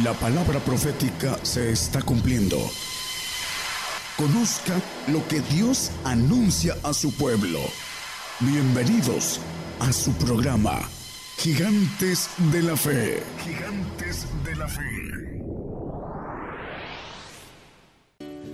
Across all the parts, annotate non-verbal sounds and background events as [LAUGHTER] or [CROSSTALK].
La palabra profética se está cumpliendo. Conozca lo que Dios anuncia a su pueblo. Bienvenidos a su programa, Gigantes de la Fe. Gigantes de la Fe.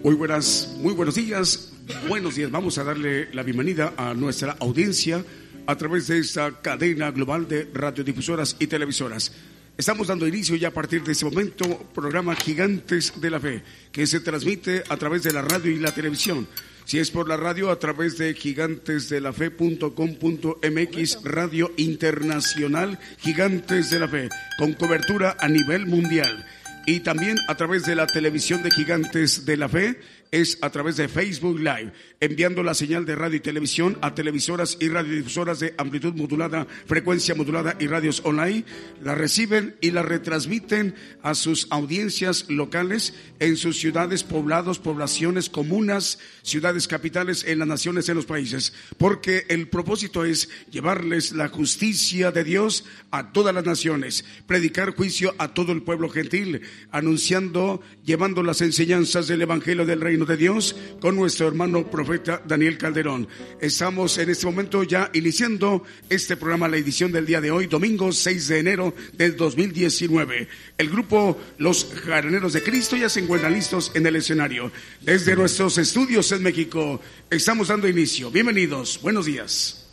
Muy buenas, muy buenos días. Buenos días. Vamos a darle la bienvenida a nuestra audiencia a través de esta cadena global de radiodifusoras y televisoras. Estamos dando inicio ya a partir de este momento programa Gigantes de la Fe, que se transmite a través de la radio y la televisión. Si es por la radio, a través de gigantesdelafe.com.mx, Radio Internacional Gigantes de la Fe, con cobertura a nivel mundial. Y también a través de la televisión de Gigantes de la Fe es a través de Facebook Live, enviando la señal de radio y televisión a televisoras y radiodifusoras de amplitud modulada, frecuencia modulada y radios online. La reciben y la retransmiten a sus audiencias locales en sus ciudades, poblados, poblaciones, comunas, ciudades capitales en las naciones, en los países. Porque el propósito es llevarles la justicia de Dios a todas las naciones, predicar juicio a todo el pueblo gentil, anunciando, llevando las enseñanzas del Evangelio del Reino de Dios con nuestro hermano profeta Daniel Calderón. Estamos en este momento ya iniciando este programa, la edición del día de hoy, domingo 6 de enero del 2019. El grupo Los Jaraneros de Cristo ya se encuentran listos en el escenario. Desde nuestros estudios en México estamos dando inicio. Bienvenidos, buenos días.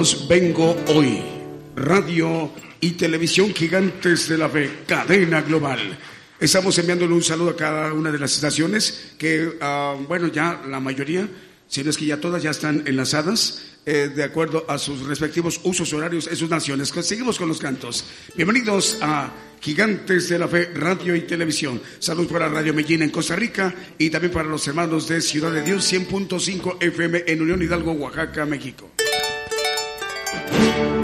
Vengo Hoy, radio y televisión gigantes de la fe, cadena global. Estamos enviándole un saludo a cada una de las estaciones que, ah, bueno, ya la mayoría, si no es que ya todas ya están enlazadas eh, de acuerdo a sus respectivos usos horarios en sus naciones. Seguimos con los cantos. Bienvenidos a Gigantes de la Fe, Radio y Televisión. Salud para Radio Medellín en Costa Rica y también para los hermanos de Ciudad de Dios 100.5 FM en Unión Hidalgo, Oaxaca, México. Thank you.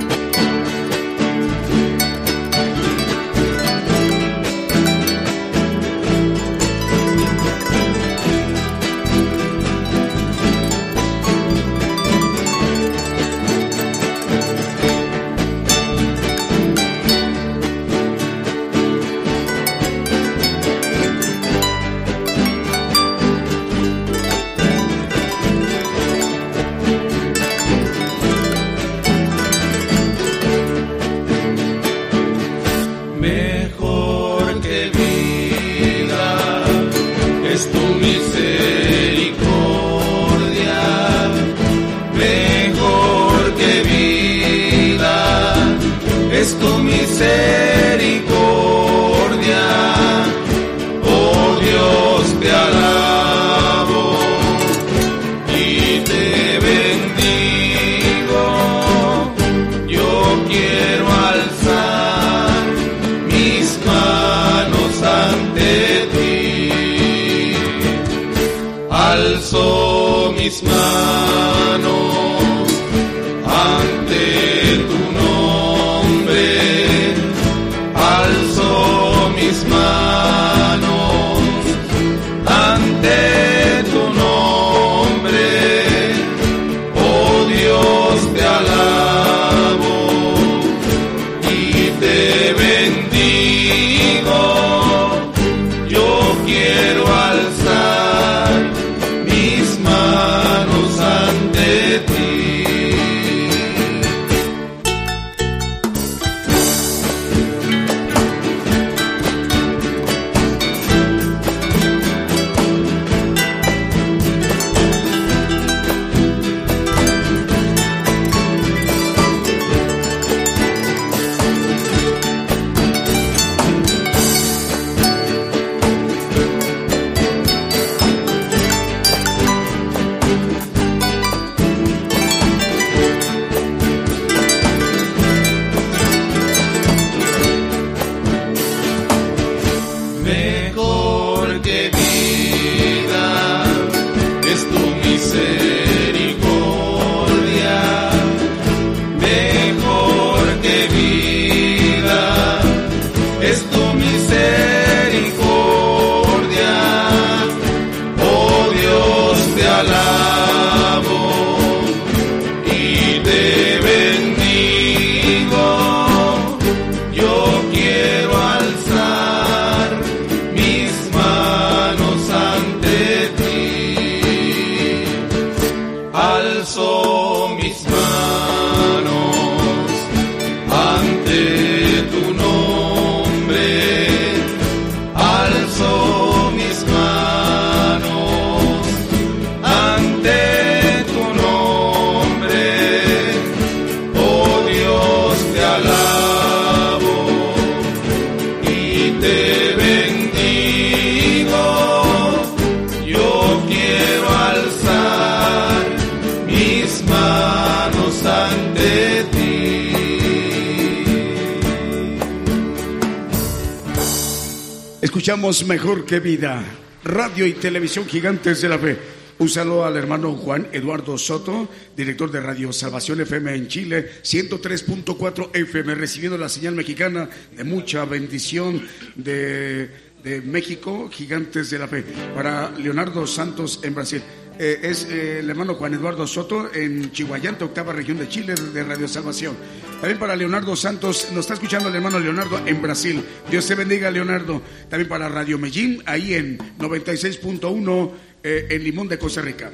Mejor que vida. Radio y televisión gigantes de la fe. Un saludo al hermano Juan Eduardo Soto, director de Radio Salvación FM en Chile, 103.4 FM, recibiendo la señal mexicana de mucha bendición de, de México, gigantes de la fe. Para Leonardo Santos en Brasil. Eh, es eh, el hermano Juan Eduardo Soto en Chihuayante, octava región de Chile, de Radio Salvación. También para Leonardo Santos, nos está escuchando el hermano Leonardo en Brasil. Dios te bendiga, Leonardo. También para Radio Medellín, ahí en 96.1 eh, en Limón de Costa Rica.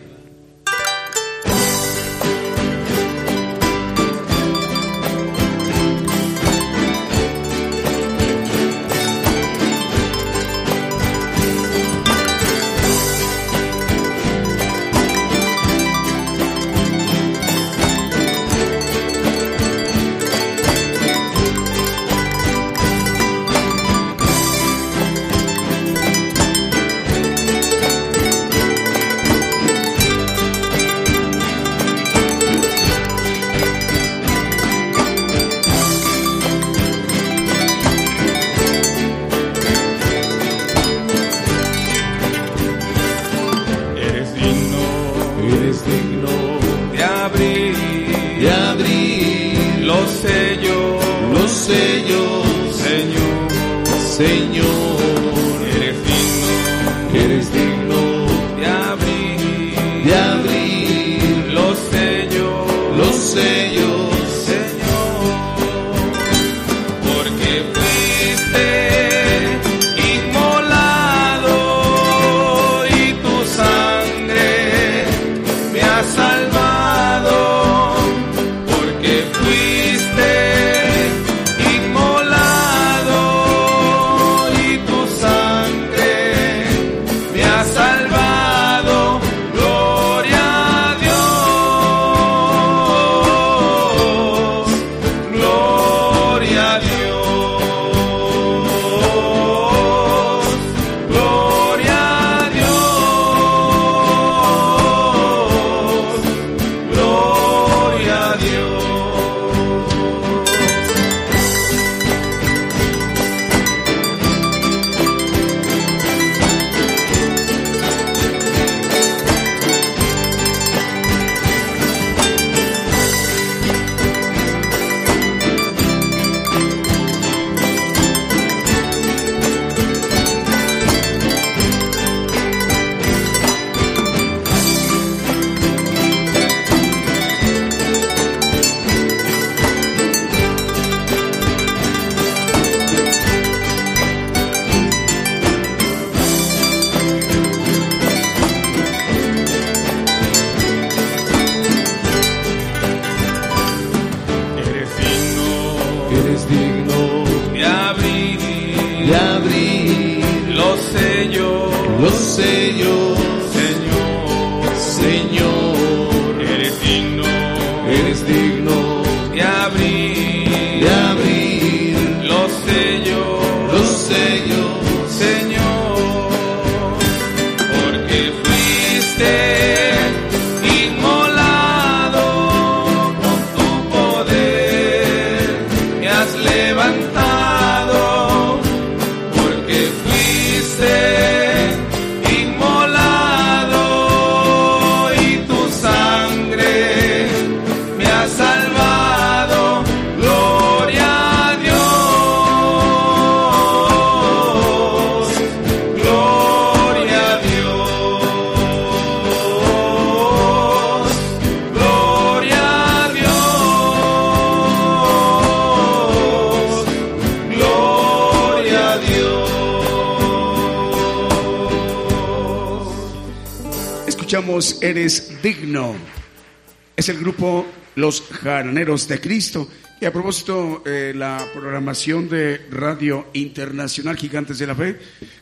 Los Jaraneros de Cristo. Y a propósito, eh, la programación de Radio Internacional Gigantes de la Fe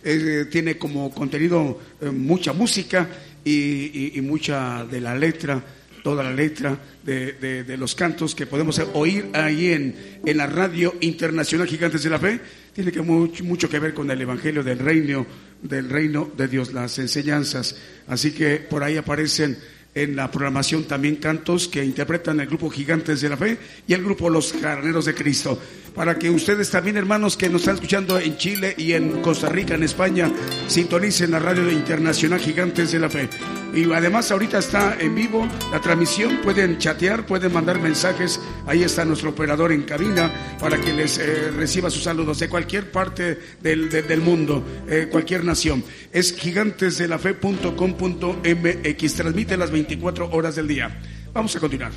eh, tiene como contenido eh, mucha música y, mucha de la letra, toda la letra de, de- de los cantos que podemos oír ahí en, en la Radio Internacional Gigantes de la Fe. Tiene que mucho, mucho que ver con el Evangelio del Reino, del Reino de Dios, las enseñanzas. Así que por ahí aparecen en la programación también cantos que interpretan el grupo Gigantes de la Fe y el grupo Los Jarneros de Cristo. Para que ustedes también, hermanos, que nos están escuchando en Chile y en Costa Rica, en España, sintonicen la radio internacional Gigantes de la Fe. Y además ahorita está en vivo la transmisión, pueden chatear, pueden mandar mensajes, ahí está nuestro operador en cabina para que les eh, reciba sus saludos de cualquier parte del, de- del mundo, eh, cualquier nación. Es gigantesdelafe.com.mx, transmite las 24 horas del día. Vamos a continuar.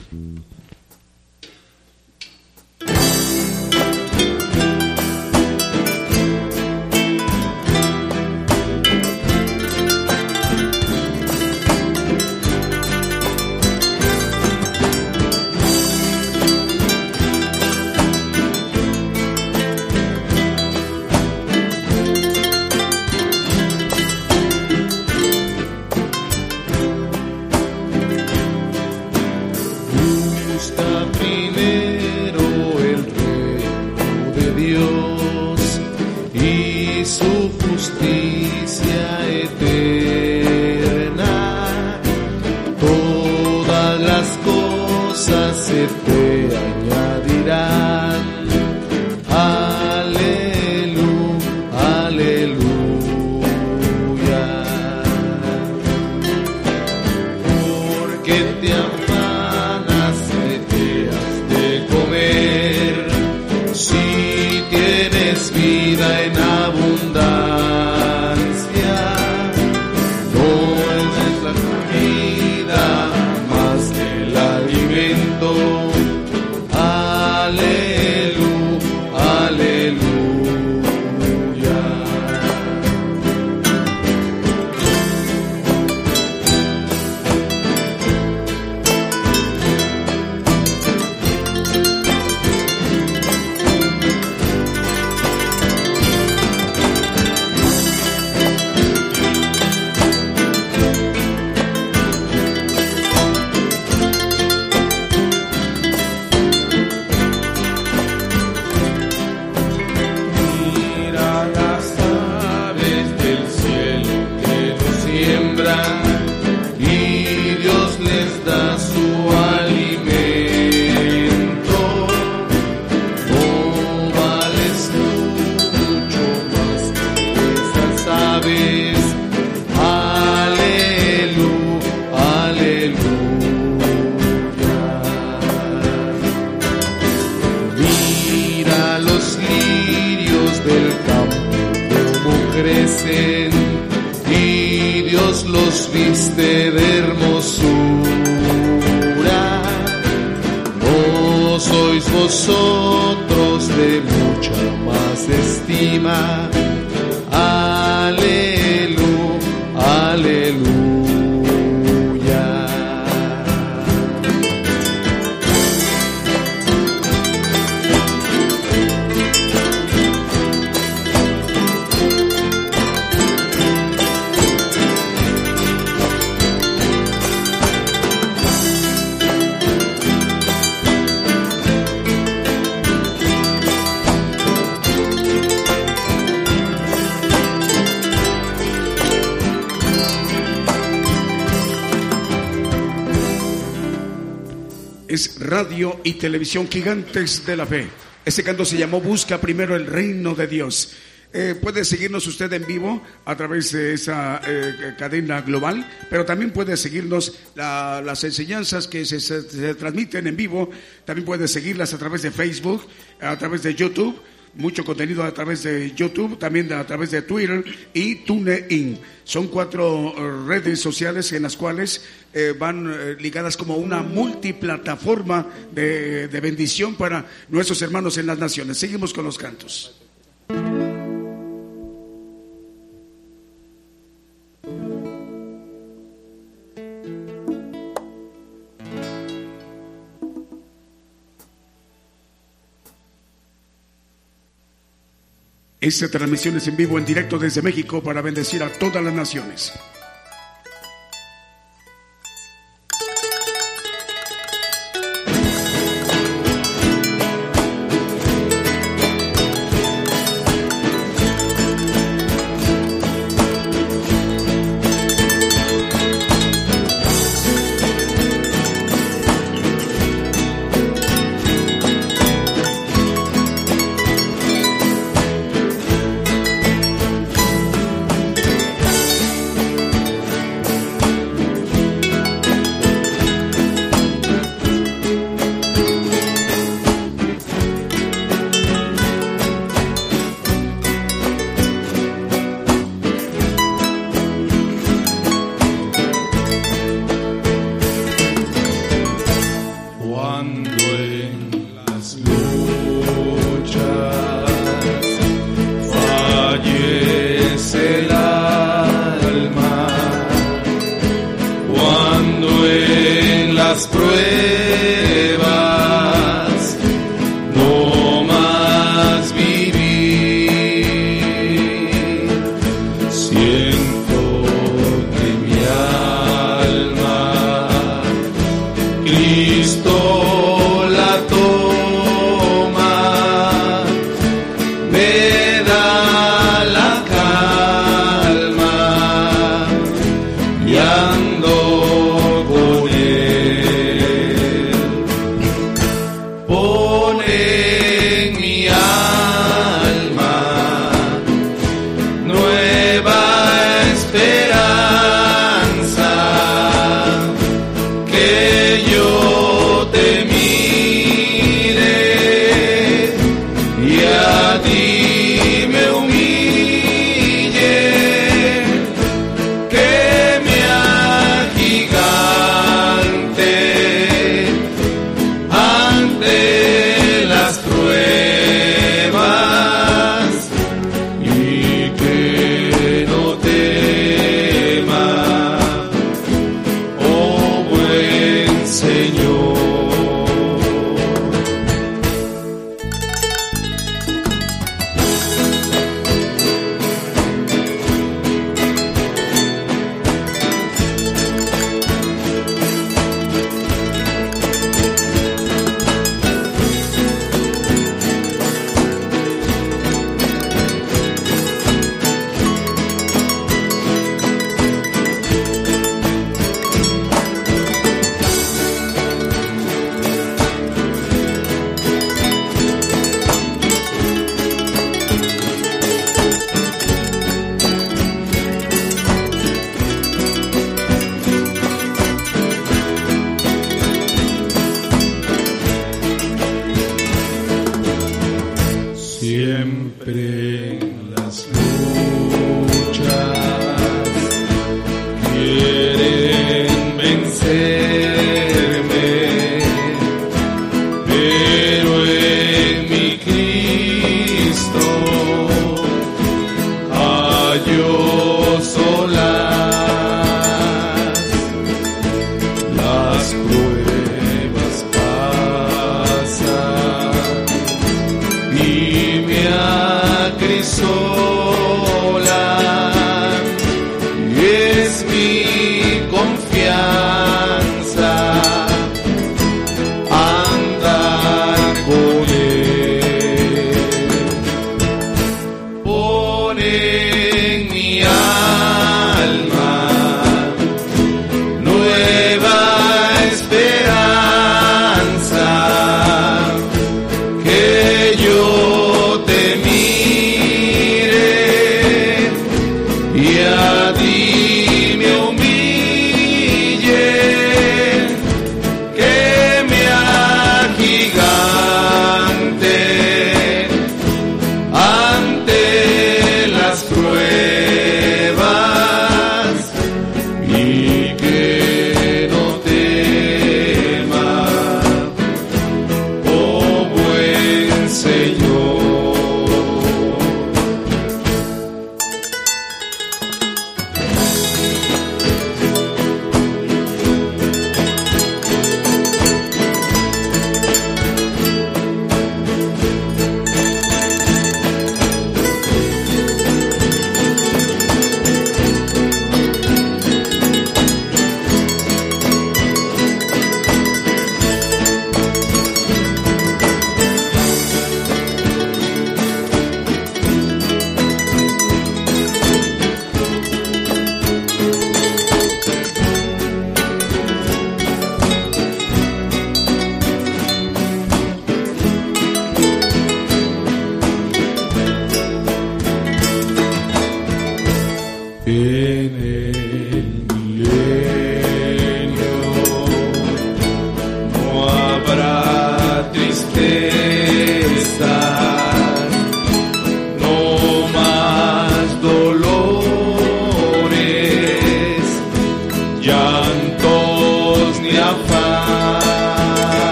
Televisión gigantes de la fe. Este canto se llamó Busca primero el reino de Dios. Eh, puede seguirnos usted en vivo a través de esa eh, cadena global, pero también puede seguirnos la- las enseñanzas que se- se transmiten en vivo. También puede seguirlas a través de Facebook, a través de YouTube, mucho contenido a través de YouTube, también a través de Twitter y TuneIn. Son cuatro eh, redes sociales en las cuales eh, van eh, ligadas como una multiplataforma de, de bendición para nuestros hermanos en las naciones. Seguimos con los cantos. Esta transmisión es en vivo, en directo desde México para bendecir a todas las naciones.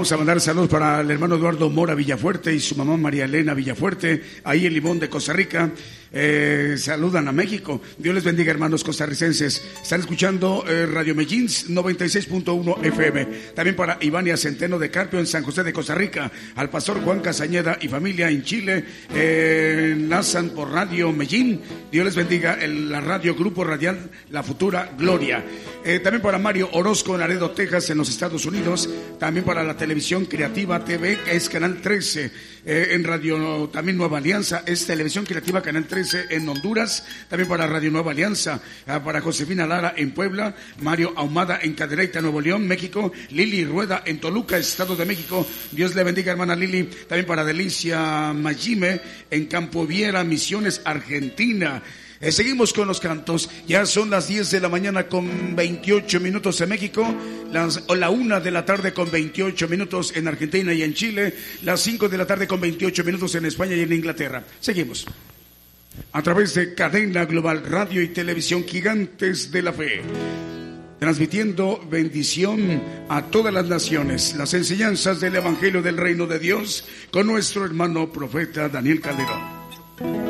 Vamos a mandar saludos para el hermano Eduardo Mora Villafuerte y su mamá María Elena Villafuerte, ahí en Limón de Costa Rica. Eh, saludan a México. Dios les bendiga, hermanos costarricenses. Están escuchando eh, Radio Medellín 96.1 FM. También para Ivania Centeno de Carpio en San José de Costa Rica. Al pastor Juan Casañeda y familia en Chile. Eh, enlazan por Radio Medellín. Dios les bendiga el, la radio Grupo Radial La Futura Gloria. Eh, también para Mario Orozco en Laredo, Texas, en los Estados Unidos. También para la televisión creativa TV, que es Canal 13, eh, en Radio también Nueva Alianza, es Televisión Creativa Canal 13 en Honduras, también para Radio Nueva Alianza, ah, para Josefina Lara en Puebla, Mario Ahumada en Cadereyta, Nuevo León, México, Lili Rueda en Toluca, Estado de México, Dios le bendiga hermana Lili, también para Delicia Majime en Campo Viera, Misiones, Argentina. Eh, seguimos con los cantos. Ya son las 10 de la mañana con 28 minutos en México, la 1 de la tarde con 28 minutos en Argentina y en Chile, las 5 de la tarde con 28 minutos en España y en Inglaterra. Seguimos. A través de Cadena Global Radio y Televisión Gigantes de la Fe transmitiendo bendición a todas las naciones, las enseñanzas del Evangelio del Reino de Dios con nuestro hermano profeta Daniel Calderón.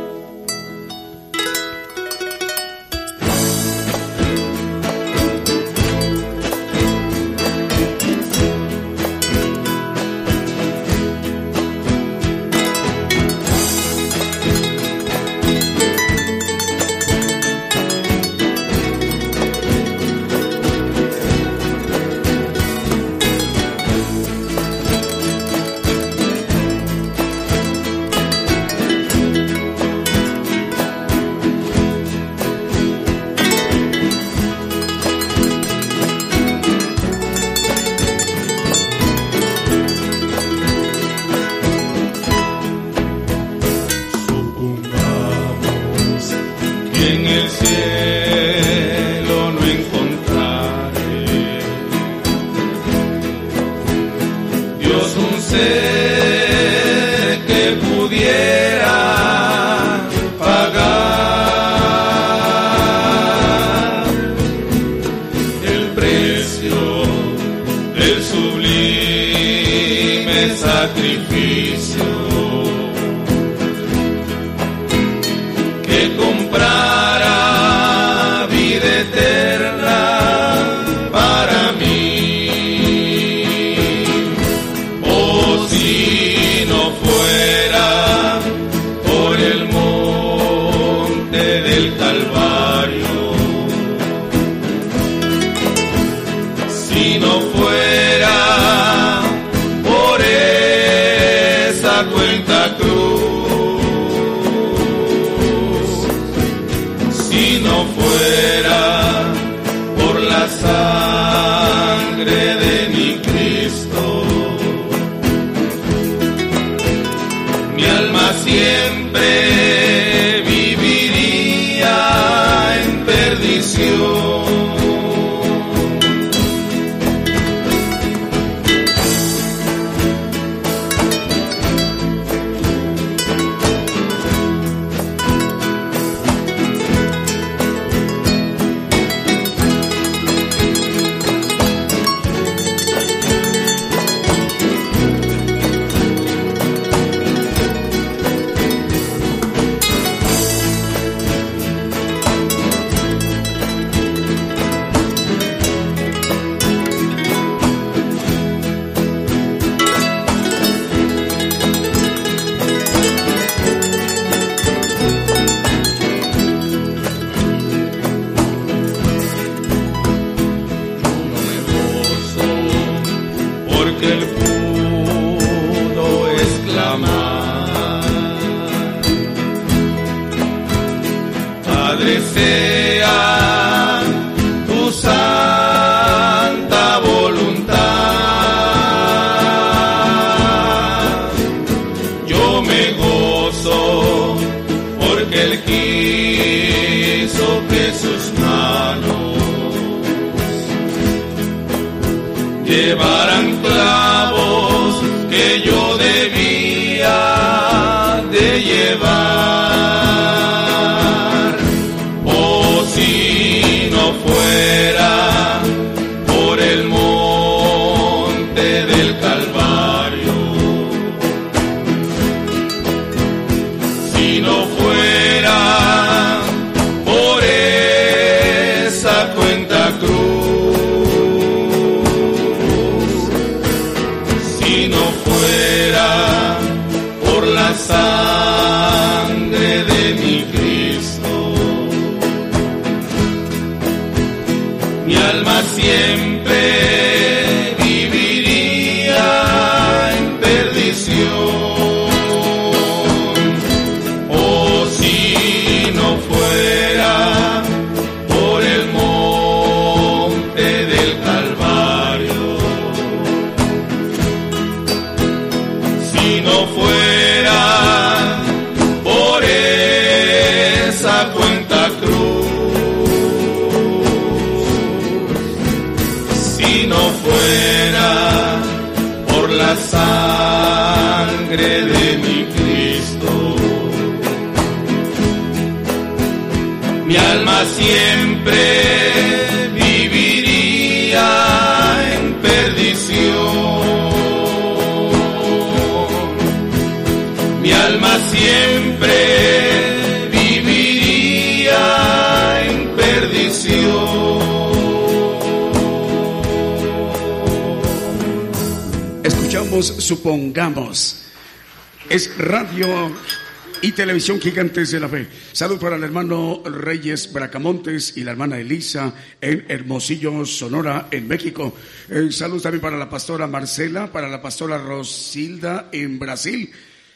Televisión gigantes de la fe. Salud para el hermano Reyes Bracamontes y la hermana Elisa en Hermosillo, Sonora, en México. Eh, salud también para la pastora Marcela, para la pastora Rosilda en Brasil.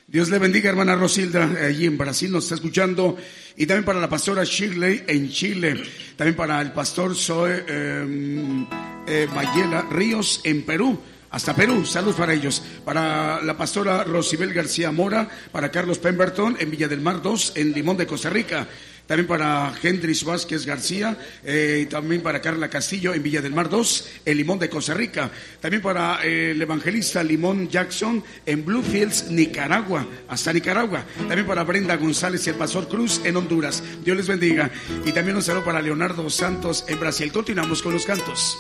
Dios le bendiga, hermana Rosilda, allí en Brasil nos está escuchando. Y también para la pastora Shirley en Chile. También para el pastor Zoe em, eh, Mayela Ríos en Perú hasta Perú. Salud para ellos. Para la pastora Rosibel García Mora, para Carlos Pemberton en Villa del Mar 2, en Limón de Costa Rica. También para Hendrix Vázquez García, eh, y también para Carla Castillo en Villa del Mar 2, en Limón de Costa Rica. También para eh, el evangelista Limón Jackson en Bluefields, Nicaragua, hasta Nicaragua. También para Brenda González y el Pastor Cruz en Honduras. Dios les bendiga. Y también un saludo para Leonardo Santos en Brasil. Continuamos con los cantos.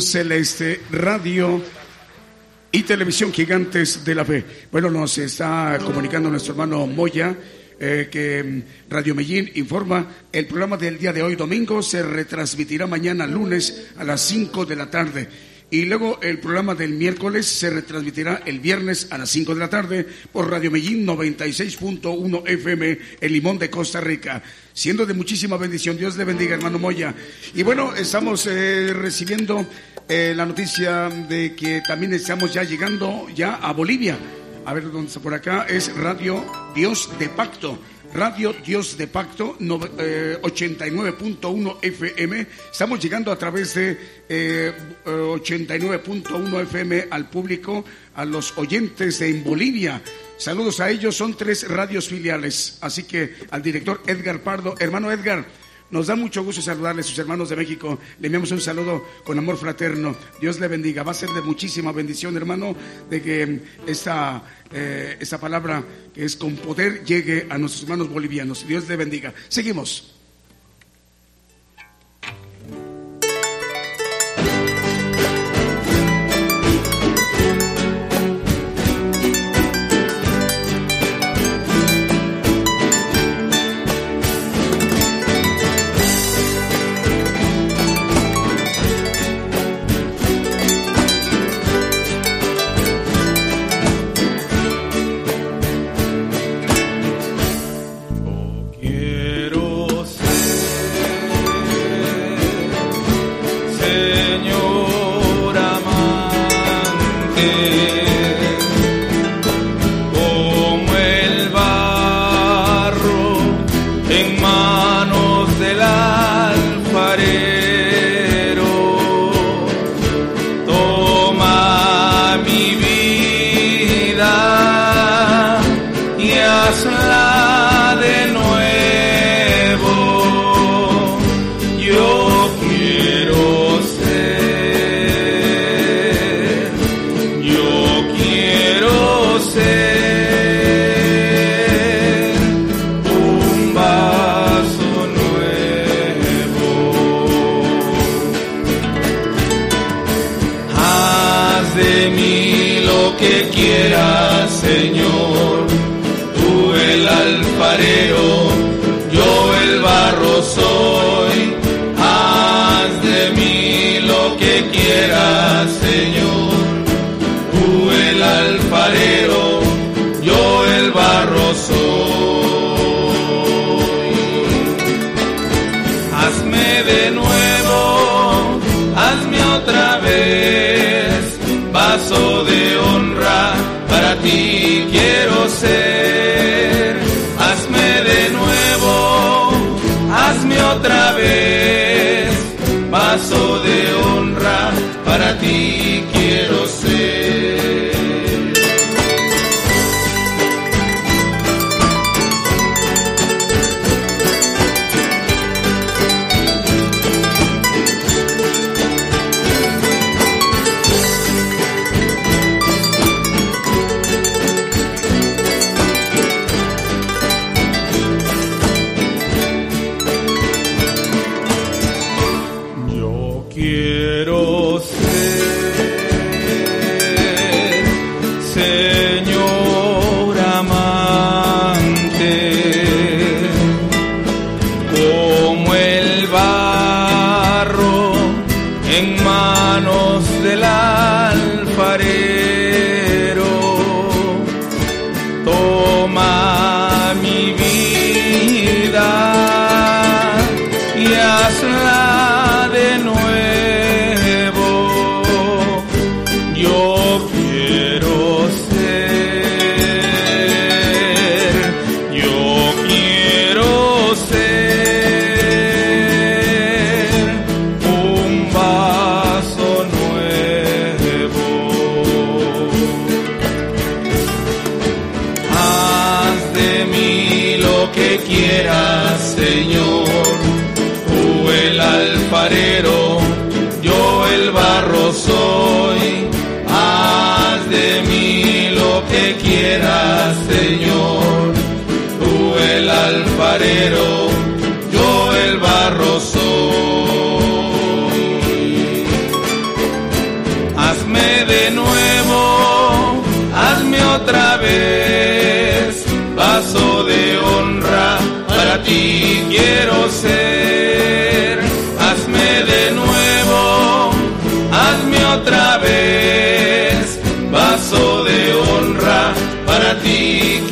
Celeste, radio y televisión gigantes de la fe. Bueno, nos está comunicando nuestro hermano Moya. eh, que mm, Radio Medellín informa, el programa del día de hoy, domingo, se retransmitirá mañana lunes a las 5 de la tarde. Y luego el programa del miércoles se retransmitirá el viernes a las 5 de la tarde por Radio Medellín 96.1 FM en Limón de Costa Rica. Siendo de muchísima bendición, Dios le bendiga, hermano Moya. Y bueno, estamos eh, recibiendo eh, la noticia de que también estamos ya llegando ya a Bolivia. A ver dónde está por acá. Es Radio Dios de Pacto. Radio Dios de Pacto no- eh, 89.1 FM. Estamos llegando a través de eh, eh, 89.1 FM al público, a los oyentes de en Bolivia. Saludos a ellos, son tres radios filiales. Así que al director Edgar Pardo, hermano Edgar, nos da mucho gusto saludarle a sus hermanos de México. Le enviamos un saludo con amor fraterno. Dios le bendiga. Va a ser de muchísima bendición, hermano, de que mm, esta, eh, esta palabra que es con poder llegue a nuestros hermanos bolivianos. Dios le bendiga. Seguimos.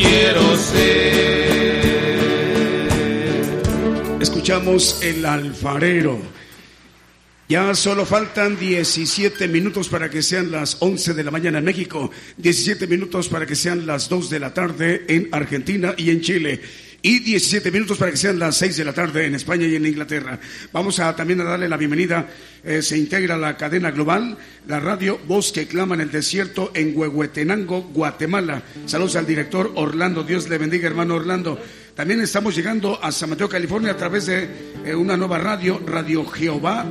Quiero ser. Escuchamos El Alfarero. Ya solo faltan 17 minutos para que sean las 11 de la mañana en México, 17 minutos para que sean las 2 de la tarde en Argentina y en Chile. Y 17 minutos para que sean las 6 de la tarde en España y en Inglaterra. Vamos a también a darle la bienvenida. eh, se integra la cadena global, la radio Voz que clama en el desierto en Huehuetenango, Guatemala. Saludos al director Orlando. Dios le bendiga, hermano Orlando. También estamos llegando a San Mateo, California, a través de eh, una nueva radio, Radio Jehová,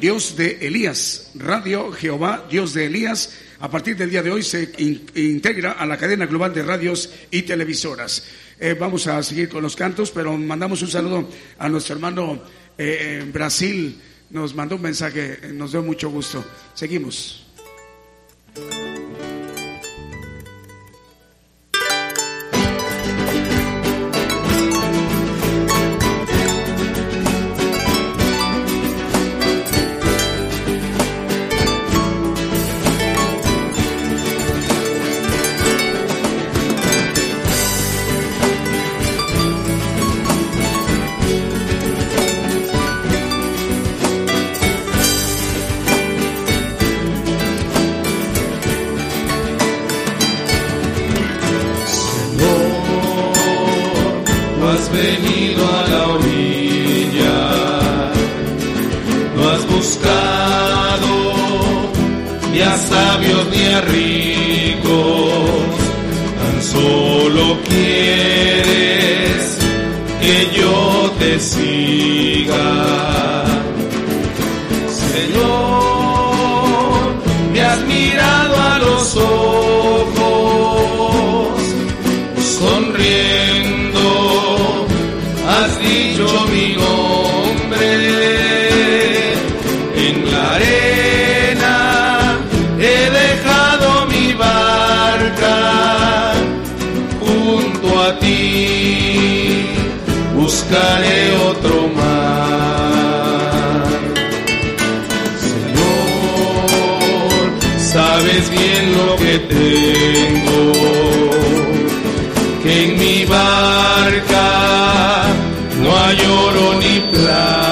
Dios de Elías. Radio Jehová, Dios de Elías. A partir del día de hoy se in- integra a la cadena global de radios y televisoras. Eh, vamos a seguir con los cantos, pero mandamos un saludo a nuestro hermano eh, en Brasil. Nos mandó un mensaje, nos dio mucho gusto. Seguimos. Siga. Señor, me has mirado a los ojos, buscaré otro mar. Señor, sabes bien lo que tengo, que en mi barca no hay oro ni plata,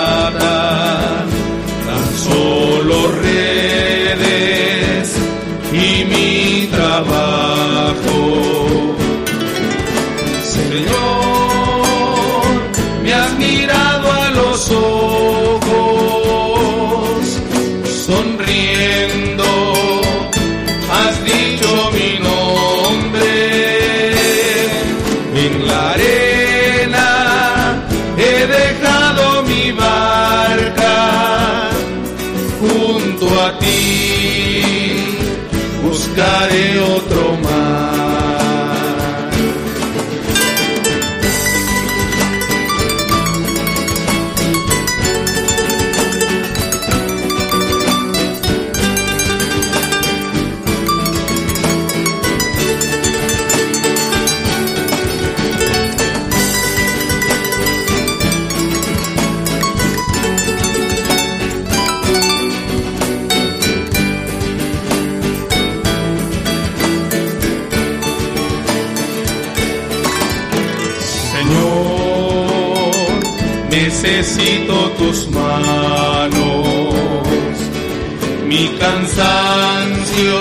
cansancio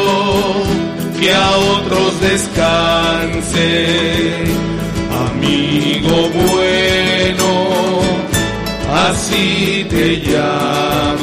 que a otros descanse, amigo bueno, así te llaman.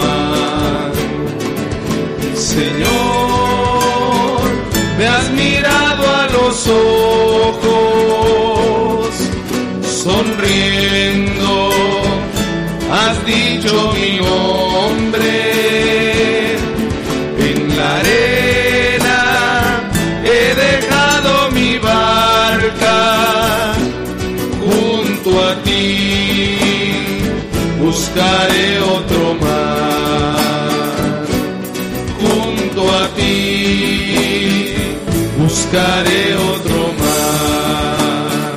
Buscaré otro mar. Junto a ti buscaré otro mar.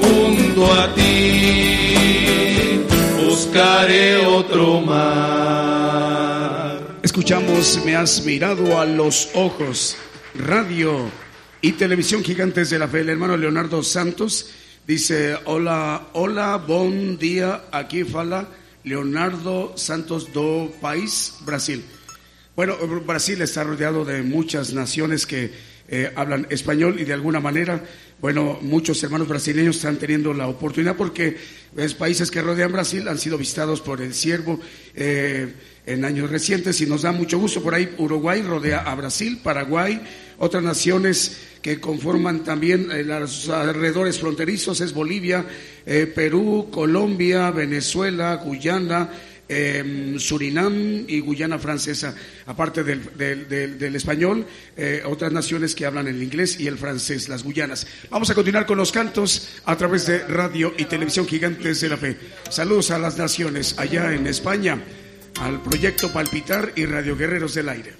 Junto a ti buscaré otro mar. Escuchamos Me has mirado a los ojos, radio y televisión gigantes de la fe. El hermano Leonardo Santos dice, hola, hola, buen día, aquí fala Leonardo Santos do País, Brasil. Bueno, Brasil está rodeado de muchas naciones que eh, hablan español y de alguna manera, bueno, muchos hermanos brasileños están teniendo la oportunidad porque los países que rodean Brasil han sido visitados por el siervo eh, en años recientes y nos da mucho gusto. Por ahí Uruguay rodea a Brasil, Paraguay, otras naciones que conforman también eh, los alrededores fronterizos es Bolivia, eh, Perú, Colombia, Venezuela, Guyana, eh, Surinam y Guyana francesa, aparte del, español, otras naciones que hablan el inglés y el francés, las Guyanas. Vamos a continuar con los cantos a través de radio y televisión gigantes de la fe. Saludos a las naciones allá en España, al proyecto Palpitar y Radio Guerreros del Aire.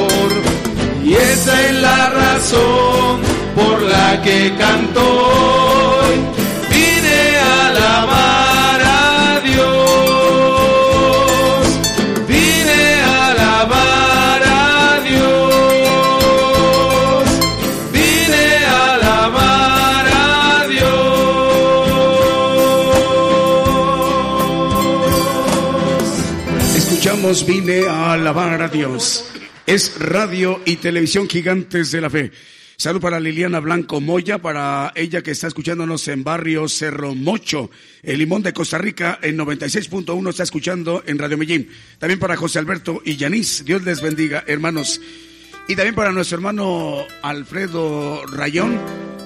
Esa es la razón por la que canto. Vine a alabar a Dios. Vine a alabar a Dios. Vine a alabar a Dios. Escuchamos Vine a alabar a Dios. Es radio y televisión gigantes de la fe. Salud para Liliana Blanco Moya, para ella que está escuchándonos en barrio Cerro Mocho, el Limón de Costa Rica, en 96.1 está escuchando en Radio Medellín. También para José Alberto y Yanis, Dios les bendiga, hermanos. Y también para nuestro hermano Alfredo Rayón,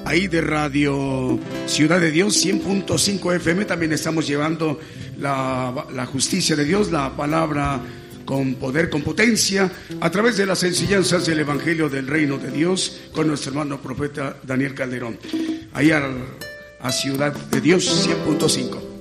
ahí de Radio Ciudad de Dios, 100.5 FM, también estamos llevando la, la justicia de Dios, la palabra con poder, con potencia, a través de las enseñanzas del Evangelio del Reino de Dios, con nuestro hermano profeta Daniel Calderón. Ahí a, a Ciudad de Dios 100.5.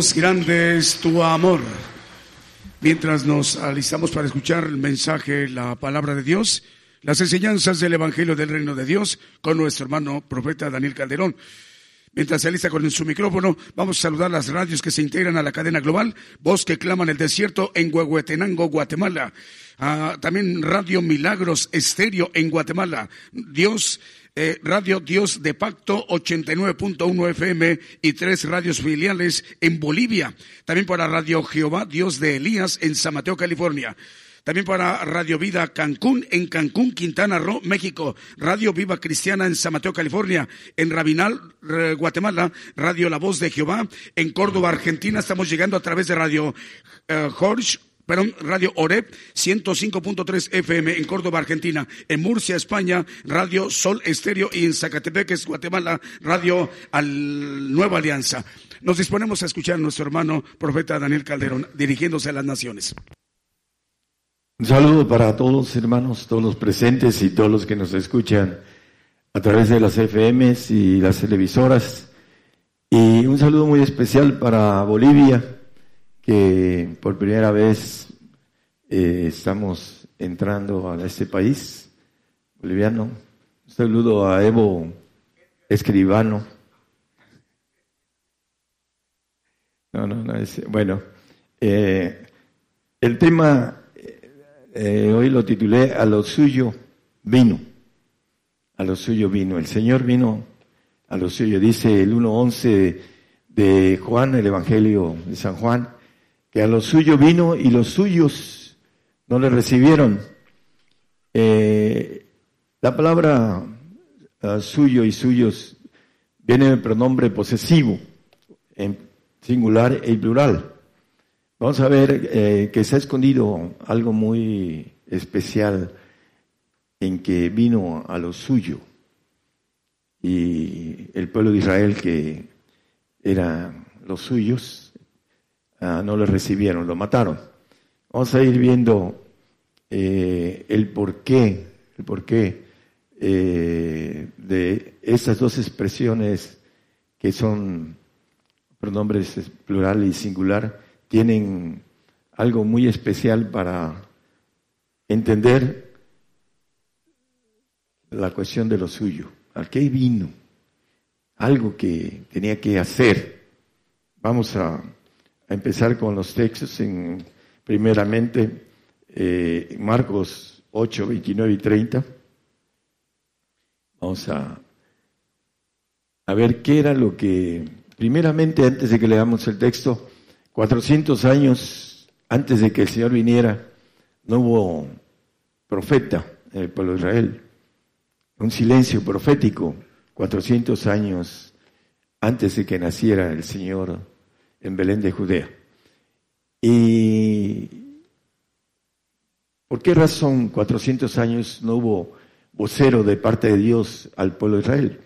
Dios grande es tu amor. Mientras nos alistamos para escuchar el mensaje, la palabra de Dios, las enseñanzas del Evangelio del Reino de Dios con nuestro hermano profeta Daniel Calderón. Mientras se alista con su micrófono, vamos a saludar las radios que se integran a la cadena global, Voz que clama en el desierto en Huehuetenango, Guatemala. Ah, también Radio Milagros Estéreo en Guatemala. Dios eh, Radio Dios de Pacto 89.1 FM y tres radios filiales en Bolivia. También para Radio Jehová Dios de Elías en San Mateo, California. También para Radio Vida Cancún en Cancún, Quintana Roo, México. Radio Viva Cristiana en San Mateo, California. En Rabinal, eh, Guatemala. Radio La Voz de Jehová. En Córdoba, Argentina. Estamos llegando a través de Radio eh, Jorge perdón, Radio Oreb 105.3 FM en Córdoba, Argentina, en Murcia, España, Radio Sol Estéreo y en Zacatepeques, Guatemala, Radio Al Nueva Alianza. Nos disponemos a escuchar a nuestro hermano profeta Daniel Calderón dirigiéndose a las naciones. Un saludo para todos hermanos, todos los presentes y todos los que nos escuchan a través de las FMs y las televisoras. Y un saludo muy especial para Bolivia, por primera vez eh, estamos entrando a este país boliviano. Un saludo a Evo Escribano. No, no, no, es, bueno, eh, el tema eh, hoy lo titulé A lo suyo vino, a lo suyo vino. El Señor vino a lo suyo, dice el 1.11 de Juan, el Evangelio de San Juan que a lo suyo vino y los suyos no le recibieron. Eh, la palabra uh, suyo y suyos viene en pronombre posesivo, en singular y plural. Vamos a ver eh, que se ha escondido algo muy especial en que vino a lo suyo y el pueblo de Israel que era los suyos Ah, no lo recibieron, lo mataron. Vamos a ir viendo eh, el porqué, el porqué eh, de estas dos expresiones que son pronombres plural y singular, tienen algo muy especial para entender la cuestión de lo suyo. ¿A qué vino? Algo que tenía que hacer. Vamos a a empezar con los textos en primeramente eh, Marcos 8, 29 y 30. Vamos a, a ver qué era lo que, primeramente antes de que leamos el texto, 400 años antes de que el Señor viniera, no hubo profeta en el pueblo de Israel. Un silencio profético, 400 años antes de que naciera el Señor en Belén de Judea. ¿Y por qué razón 400 años no hubo vocero de parte de Dios al pueblo de Israel?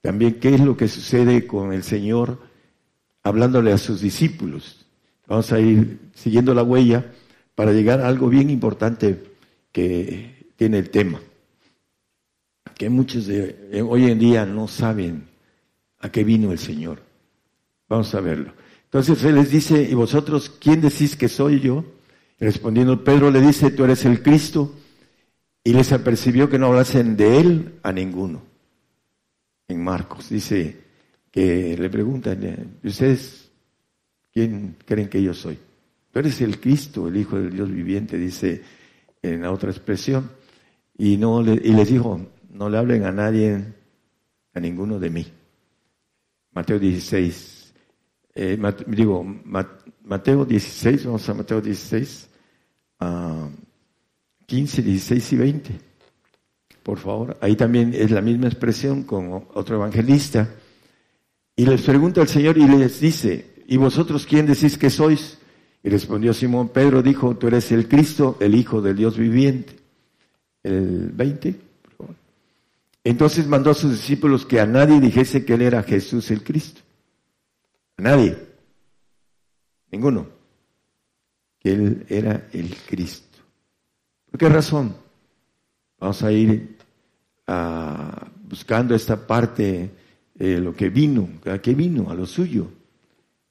También, ¿qué es lo que sucede con el Señor hablándole a sus discípulos? Vamos a ir siguiendo la huella para llegar a algo bien importante que tiene el tema. Que muchos de hoy en día no saben a qué vino el Señor. Vamos a verlo. Entonces él les dice, ¿y vosotros quién decís que soy yo? respondiendo Pedro le dice, tú eres el Cristo. Y les apercibió que no hablasen de él a ninguno. En Marcos dice que le preguntan, ¿ustedes quién creen que yo soy? Tú eres el Cristo, el Hijo del Dios viviente, dice en la otra expresión. Y, no y les dijo, no le hablen a nadie, a ninguno de mí. Mateo 16, eh, digo, Mateo 16, vamos a Mateo 16, 15, 16 y 20. Por favor, ahí también es la misma expresión con otro evangelista. Y les pregunta al Señor y les dice, ¿y vosotros quién decís que sois? Y respondió Simón Pedro, dijo, tú eres el Cristo, el Hijo del Dios viviente. El 20, por favor. Entonces mandó a sus discípulos que a nadie dijese que él era Jesús el Cristo. A nadie. Ninguno. Que él era el Cristo. ¿Por qué razón? Vamos a ir a, buscando esta parte, eh, lo que vino. ¿A qué vino? A lo suyo.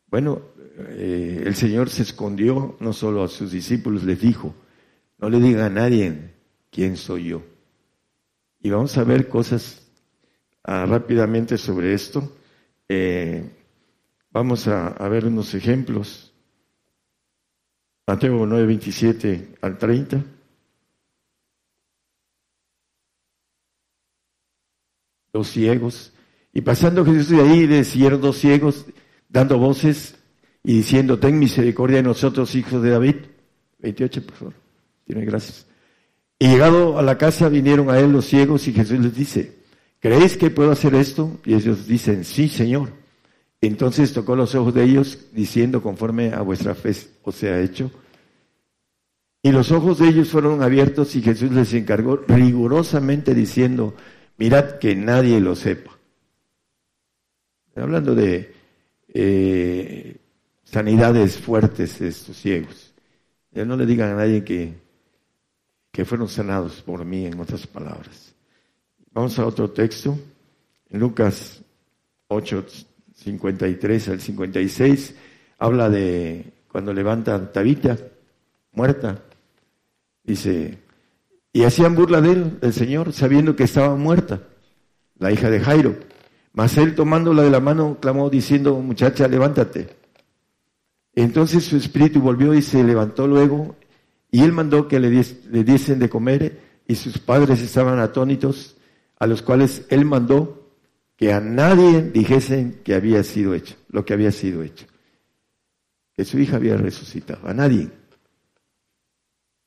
Bueno, eh, el Señor se escondió, no solo a sus discípulos les dijo, no le diga a nadie quién soy yo. Y vamos a ver cosas ah, rápidamente sobre esto. Eh, vamos a, ver unos ejemplos. Mateo 9, 27 al 30. Dos ciegos. Y pasando Jesús de ahí, decían dos ciegos, dando voces y diciendo, ten misericordia de nosotros, hijos de David. 28, por favor. Tiene gracias. Y llegado a la casa vinieron a él los ciegos y Jesús les dice, ¿creéis que puedo hacer esto? Y ellos dicen, sí, Señor. Entonces tocó los ojos de ellos, diciendo, conforme a vuestra fe os sea hecho. Y los ojos de ellos fueron abiertos y Jesús les encargó rigurosamente diciendo, mirad que nadie lo sepa. Hablando de eh, sanidades fuertes estos ciegos. Ya no le digan a nadie que que fueron sanados por mí, en otras palabras. Vamos a otro texto, en Lucas 8, 53 al 56, habla de cuando levanta Tabita, muerta, dice, y hacían burla de él, del Señor, sabiendo que estaba muerta, la hija de Jairo. Mas él tomándola de la mano clamó diciendo, muchacha, levántate. Entonces su espíritu volvió y se levantó luego y él mandó que le, diesen de comer y sus padres estaban atónitos, a los cuales él mandó que a nadie dijesen que había sido hecho, lo que había sido hecho. Que su hija había resucitado, a nadie.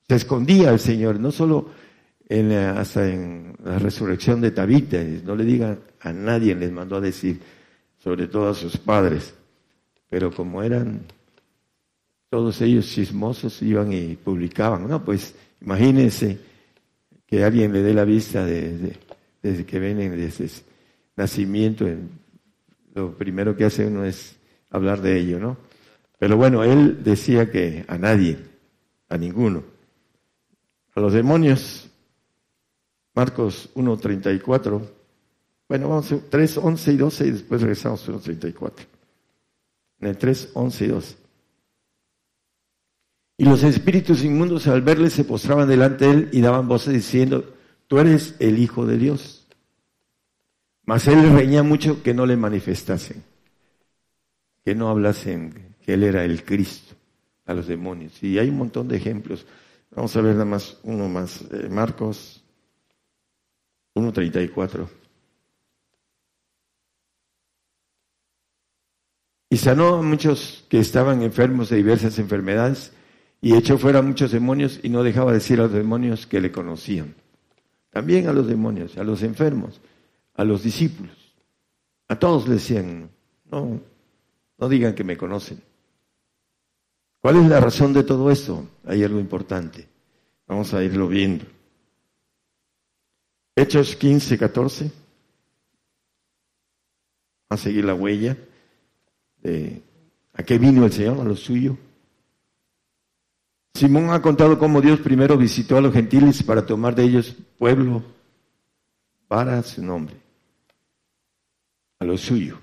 Se escondía el Señor, no solo en hasta en la resurrección de Tabita, no le digan a nadie, les mandó a decir, sobre todo a sus padres, pero como eran todos ellos chismosos iban y publicaban. No, pues imagínense que alguien le dé la vista desde, desde que vienen desde nacimiento. Lo primero que hace uno es hablar de ello, ¿no? Pero bueno, él decía que a nadie, a ninguno. A los demonios, Marcos 1.34, bueno, vamos a 3, 11 y 12 y después regresamos a 1.34. En el 3, 11 y 12. Y los espíritus inmundos al verle se postraban delante de él y daban voces diciendo, tú eres el Hijo de Dios. Mas él reñía mucho que no le manifestasen, que no hablasen que él era el Cristo a los demonios. Y hay un montón de ejemplos. Vamos a ver nada más uno más. Eh, Marcos 1.34. Y sanó a muchos que estaban enfermos de diversas enfermedades y echó fuera muchos demonios y no dejaba decir a los demonios que le conocían. También a los demonios, a los enfermos, a los discípulos. A todos le decían, no, no digan que me conocen. ¿Cuál es la razón de todo esto? Hay algo importante. Vamos a irlo viendo. Hechos 15, 14. A seguir la huella de a qué vino el Señor, a lo suyo. Simón ha contado cómo Dios primero visitó a los gentiles para tomar de ellos pueblo para su nombre. A lo suyo.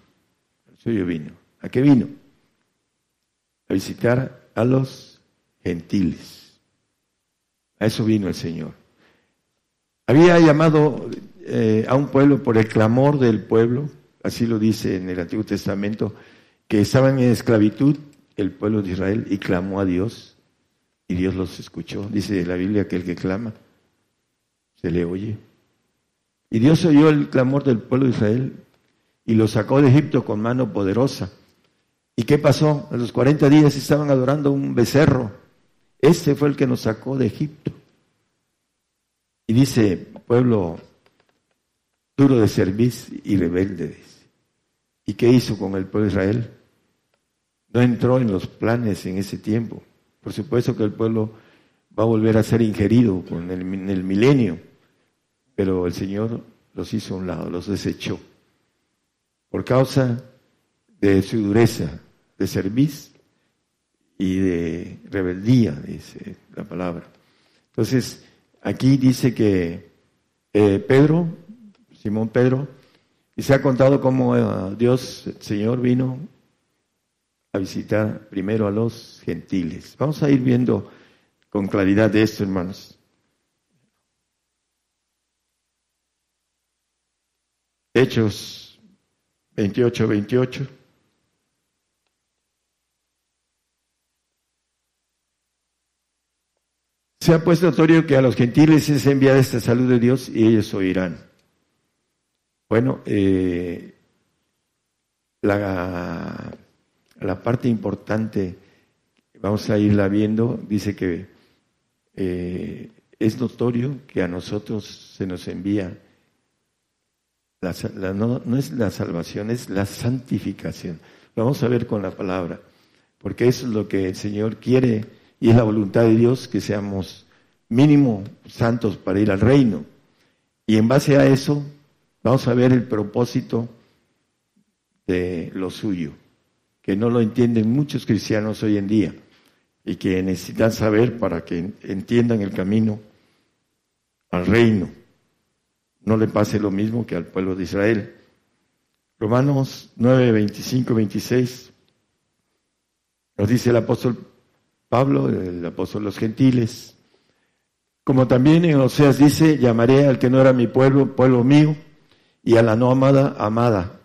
A suyo vino. ¿A qué vino? A visitar a los gentiles. A eso vino el Señor. Había llamado eh, a un pueblo por el clamor del pueblo, así lo dice en el Antiguo Testamento, que estaban en esclavitud el pueblo de Israel y clamó a Dios y Dios los escuchó. Dice la Biblia que el que clama se le oye. Y Dios oyó el clamor del pueblo de Israel y lo sacó de Egipto con mano poderosa. ¿Y qué pasó? A los 40 días estaban adorando un becerro. Ese fue el que nos sacó de Egipto. Y dice, pueblo duro de servicio y rebelde. ¿Y qué hizo con el pueblo de Israel? No entró en los planes en ese tiempo. Por supuesto que el pueblo va a volver a ser ingerido el, el milenio, pero el Señor los hizo a un lado, los desechó. Por causa de su dureza de servicio y de rebeldía, dice la palabra. Entonces, aquí dice que eh, Pedro, Simón Pedro, y se ha contado cómo eh, Dios, el Señor, vino a visitar primero a los gentiles. Vamos a ir viendo con claridad de esto, hermanos. Hechos 28, 28. Se ha puesto notorio que a los gentiles es enviada esta salud de Dios y ellos oirán. Bueno, eh, la, la, parte importante, vamos a irla viendo, dice que eh, es notorio que a nosotros se nos envía, la, no, no es la salvación, es la santificación. Lo vamos a ver con la palabra, porque eso es lo que el Señor quiere y es la voluntad de Dios que seamos mínimo santos para ir al reino. Y en base a eso vamos a ver el propósito de lo suyo, que no lo entienden muchos cristianos hoy en día y que necesitan saber para que entiendan el camino al reino. No le pase lo mismo que al pueblo de Israel. Romanos 9, 25, 26 nos dice el apóstol Pablo, el apóstol de los gentiles. Como también en Oseas dice, llamaré al que no era mi pueblo, pueblo mío, y a la no amada, amada.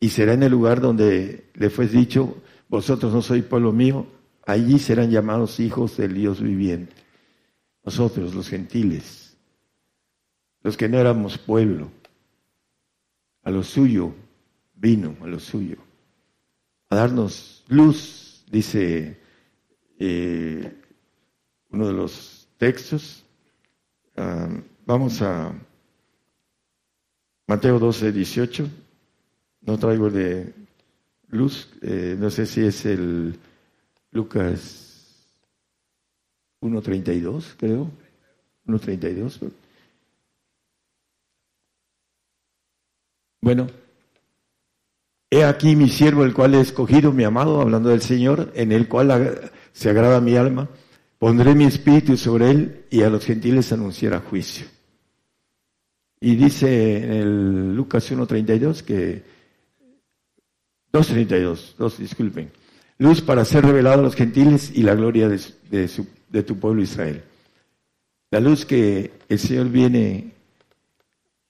Y será en el lugar donde le fue dicho, vosotros no sois pueblo mío, allí serán llamados hijos del Dios viviente. Nosotros, los gentiles, los que no éramos pueblo, a lo suyo vino, a lo suyo, a darnos luz, dice eh, uno de los textos. Ah, vamos a Mateo 12, 18. No traigo de luz, eh, no sé si es el Lucas 1.32, creo. 1.32. Bueno, he aquí mi siervo, el cual he escogido, mi amado, hablando del Señor, en el cual se agrada mi alma, pondré mi espíritu sobre él y a los gentiles anunciará juicio. Y dice en el Lucas 1.32 que, 2.32, dos, disculpen, luz para ser revelado a los gentiles y la gloria de, tu pueblo Israel. La luz que el Señor viene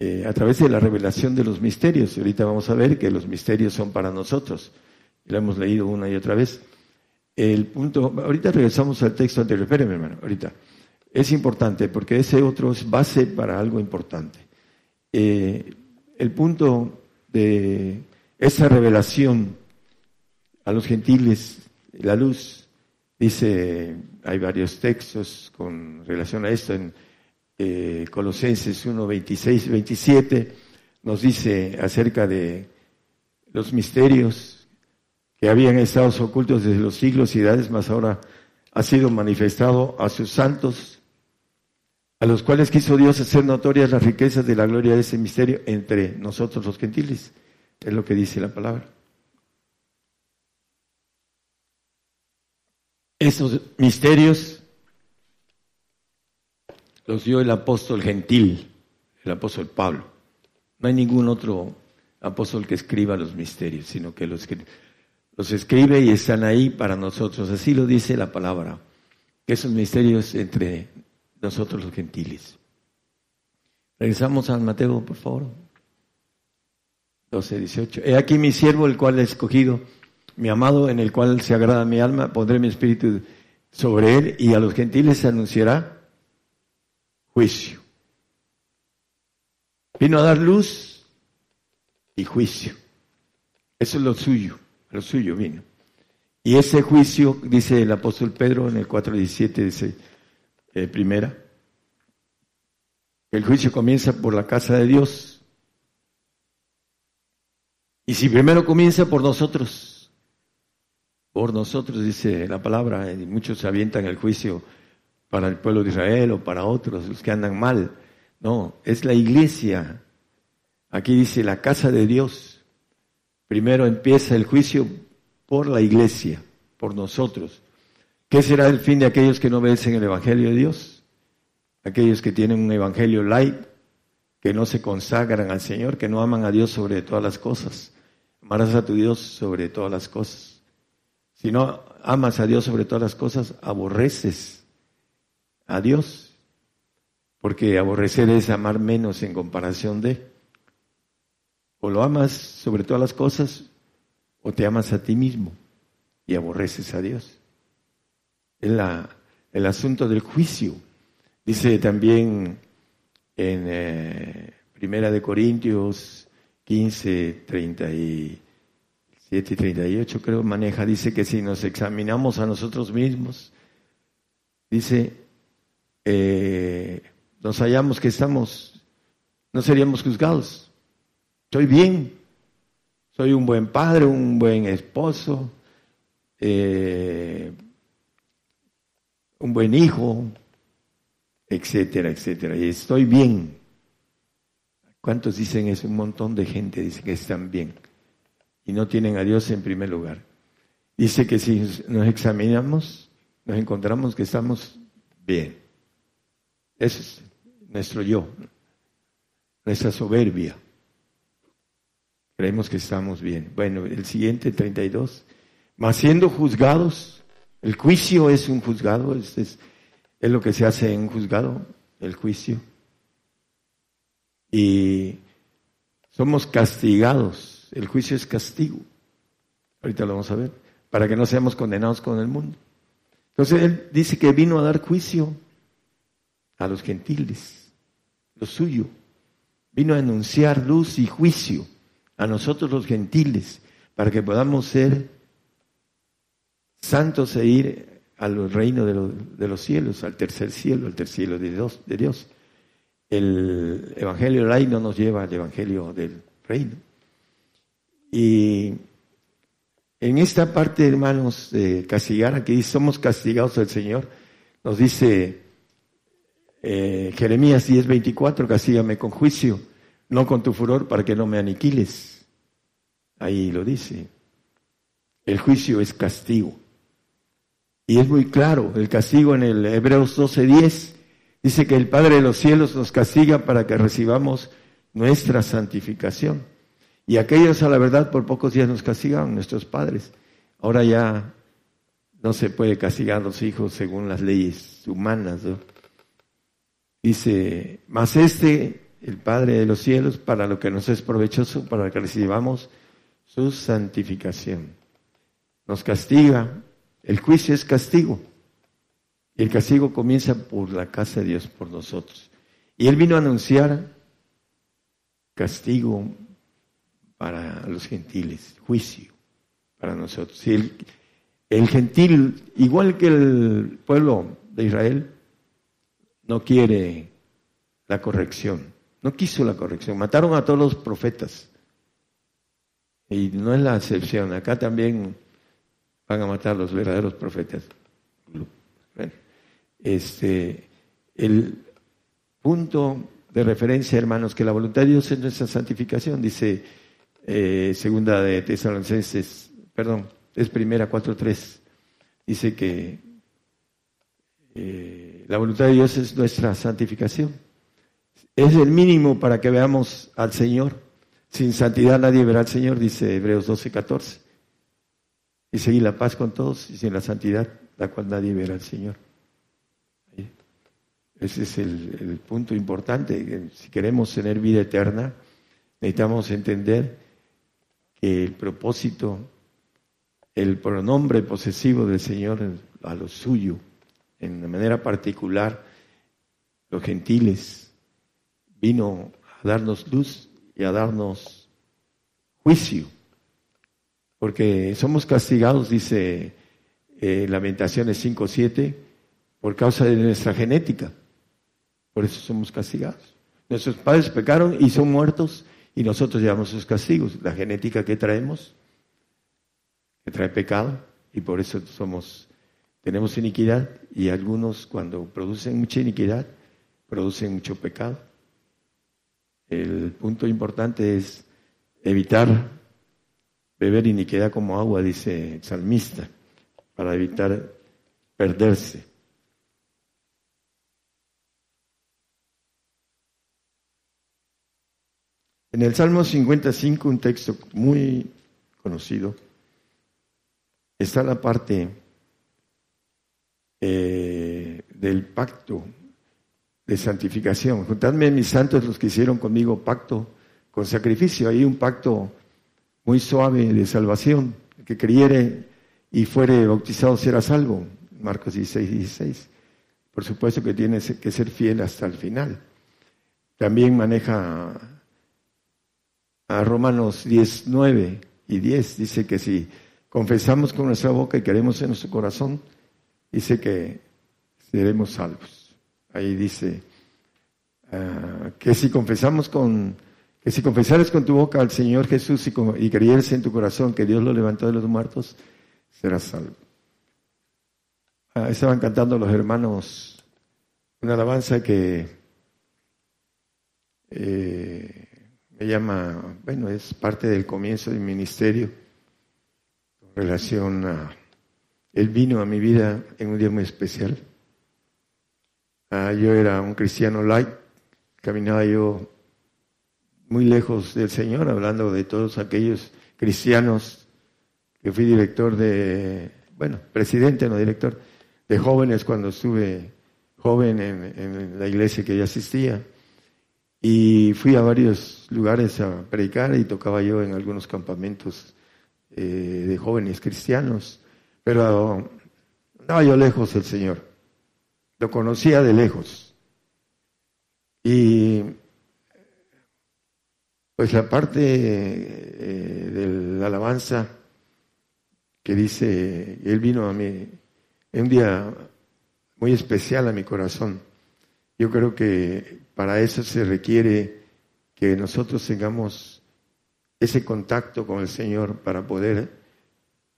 eh, a través de la revelación de los misterios. Y ahorita vamos a ver que los misterios son para nosotros. Lo hemos leído una y otra vez. El punto, ahorita regresamos al texto anterior, espérenme hermano, ahorita. Es importante porque ese otro es base para algo importante. Eh, el punto de esa revelación a los gentiles, la luz, dice, hay varios textos con relación a esto en eh, Colosenses 1, 26, 27, nos dice acerca de los misterios que habían estado ocultos desde los siglos y edades, más ahora ha sido manifestado a sus santos, a los cuales quiso Dios hacer notorias las riquezas de la gloria de ese misterio entre nosotros los gentiles. Es lo que dice la palabra. Esos misterios los dio el apóstol gentil, el apóstol Pablo. No hay ningún otro apóstol que escriba los misterios, sino que los los escribe y están ahí para nosotros. Así lo dice la palabra, que esos misterios entre nosotros los gentiles. Regresamos al Mateo, por favor. 12, 18. He aquí mi siervo, el cual he escogido, mi amado, en el cual se agrada mi alma, pondré mi espíritu sobre él y a los gentiles se anunciará juicio. Vino a dar luz y juicio. Eso es lo suyo lo suyo vino. Y ese juicio, dice el apóstol Pedro en el 4.17, dice eh, primera, el juicio comienza por la casa de Dios. Y si primero comienza por nosotros, por nosotros, dice la palabra, y muchos se avientan el juicio para el pueblo de Israel o para otros, los que andan mal. No, es la iglesia Aquí dice la casa de Dios. Primero empieza el juicio por la iglesia, por nosotros. ¿Qué será el fin de aquellos que no obedecen el Evangelio de Dios? Aquellos que tienen un Evangelio light, que no se consagran al Señor, que no aman a Dios sobre todas las cosas. Amarás a tu Dios sobre todas las cosas. Si no amas a Dios sobre todas las cosas, aborreces a Dios. Porque aborrecer es amar menos en comparación de. O lo amas sobre todas las cosas, o te amas a ti mismo y aborreces a Dios. Es la, el asunto del juicio. Dice también en eh, Primera de Corintios 15, 37 y 38 creo maneja, dice que si nos examinamos a nosotros mismos, dice, eh, nos hallamos que estamos, no seríamos juzgados. Estoy bien, soy un buen padre, un buen esposo, eh, un buen hijo, etcétera, etcétera. Y estoy bien. ¿Cuántos dicen eso? Un montón de gente dice que están bien y no tienen a Dios en primer lugar. Dice que si nos examinamos, nos encontramos que estamos bien. Es nuestro yo, nuestra soberbia. Creemos que estamos bien. Bueno, el siguiente, 32. Mas siendo juzgados, el juicio es un juzgado, es, es, es lo que se hace en un juzgado, el juicio. Y somos castigados. El juicio es castigo. Ahorita lo vamos a ver. Para que no seamos condenados con el mundo. Entonces él dice que vino a dar juicio a los gentiles, lo suyo. Vino a anunciar luz y juicio a nosotros los gentiles, para que podamos ser santos e ir al reino de, los cielos, al tercer cielo, al tercer cielo de Dios. El Evangelio del reino nos lleva al Evangelio del reino. Y en esta parte, hermanos, de castigar, aquí somos castigados del Señor, nos dice eh, Jeremías 10:24, castígame con juicio, no con tu furor para que no me aniquiles. Ahí lo dice. El juicio es castigo. Y es muy claro, el castigo en el Hebreos 12:10 Dice que el Padre de los cielos nos castiga para que recibamos nuestra santificación. Y aquellos a la verdad por pocos días nos castigaban, nuestros padres. Ahora ya no se puede castigar a los hijos según las leyes humanas. Dice, mas este, el Padre de los cielos, para lo que nos es provechoso, para que recibamos su santificación. Nos castiga. El juicio es castigo. El castigo comienza por la casa de Dios, por nosotros. Y Él vino a anunciar castigo para los gentiles, juicio para nosotros. Y el, el gentil, igual que el pueblo de Israel, no quiere la corrección, no quiso la corrección. Mataron a todos los profetas. Y no es la excepción, acá también van a matar a los verdaderos profetas. Este, el punto de referencia, hermanos, que la voluntad de Dios es nuestra santificación, dice eh, segunda de Tesalonicenses, perdón, es primera 4.3, dice que eh, la voluntad de Dios es nuestra santificación. Es el mínimo para que veamos al Señor. Sin santidad nadie verá al Señor, dice Hebreos 12.14. Y seguir la paz con todos y sin la santidad, la cual nadie verá al Señor. Ese es el, punto importante. Si queremos tener vida eterna, necesitamos entender que el propósito, el pronombre posesivo del Señor a lo suyo, en de manera particular, los gentiles, vino a darnos luz y a darnos juicio, porque somos castigados, dice eh, Lamentaciones 5.7, por causa de nuestra genética. Por eso somos castigados. Nuestros padres pecaron y son muertos y nosotros llevamos sus castigos. La genética que traemos, que trae pecado y por eso somos, tenemos iniquidad y algunos cuando producen mucha iniquidad, producen mucho pecado. el punto importante es evitar beber iniquidad como agua, dice el salmista, para evitar perderse. En el Salmo 55, un texto muy conocido, está la parte eh, del pacto de santificación. Juntadme mis santos los que hicieron conmigo pacto con sacrificio. Hay un pacto muy suave de salvación. El que creyere y fuere bautizado será salvo. Marcos 16, 16. Por supuesto que tiene que ser fiel hasta el final. También maneja a Romanos 19 y 10. Dice que si confesamos con nuestra boca y queremos en nuestro corazón, dice que seremos salvos. Ahí dice ah, que si confesamos con, que si confesares con tu boca al Señor Jesús y, creyeres en tu corazón que Dios lo levantó de los muertos, serás salvo. Ah, estaban cantando los hermanos una alabanza que eh, me llama, bueno, es parte del comienzo del ministerio con relación a, él vino a mi vida en un día muy especial. Ah, yo era un cristiano light, caminaba yo muy lejos del Señor, hablando de todos aquellos cristianos que fui director de, bueno, presidente, no director, de jóvenes cuando estuve joven en, la iglesia que yo asistía. Y fui a varios lugares a predicar y tocaba yo en algunos campamentos eh, de jóvenes cristianos, pero estaba yo lejos del Señor. Lo conocía de lejos. Y pues la parte eh, de la alabanza que dice, Él vino a mí en un día muy especial a mi corazón. Yo creo que para eso se requiere que nosotros tengamos ese contacto con el Señor para poder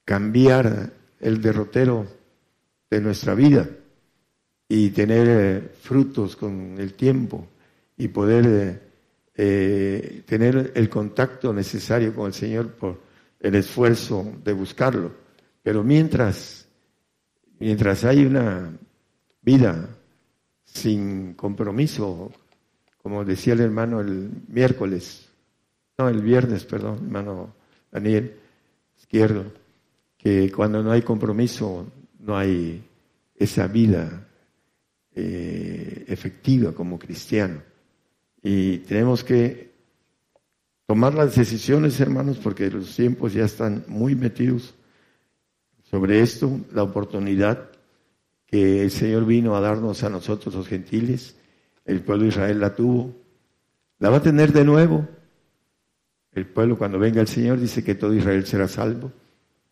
cambiar el derrotero de nuestra vida y tener eh, frutos con el tiempo y poder eh, eh, tener el contacto necesario con el Señor por el esfuerzo de buscarlo. Pero mientras, mientras hay una vida sin compromiso, como decía el hermano el miércoles, no, el viernes, perdón, hermano Daniel Izquierdo, que cuando no hay compromiso no hay esa vida eh, efectiva como cristiano. Y tenemos que tomar las decisiones, hermanos, porque los tiempos ya están muy metidos sobre esto, la oportunidad que el Señor vino a darnos a nosotros los gentiles, el pueblo de Israel la tuvo, la va a tener de nuevo. El pueblo cuando venga el Señor dice que todo Israel será salvo.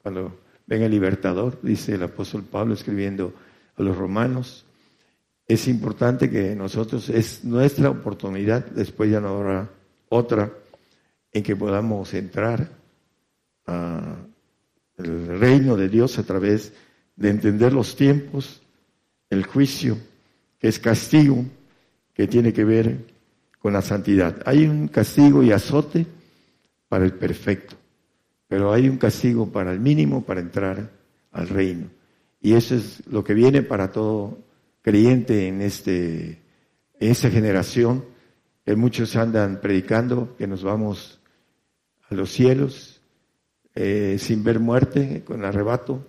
Cuando venga el libertador, dice el apóstol Pablo escribiendo a los romanos, es importante que nosotros, es nuestra oportunidad, después ya no habrá otra, en que podamos entrar al reino de Dios a través de entender los tiempos, el juicio, que es castigo, que tiene que ver con la santidad. Hay un castigo y azote para el perfecto, pero hay un castigo para el mínimo para entrar al reino. Y eso es lo que viene para todo creyente en, este, esta generación, que muchos andan predicando que nos vamos a los cielos eh, sin ver muerte, con arrebato,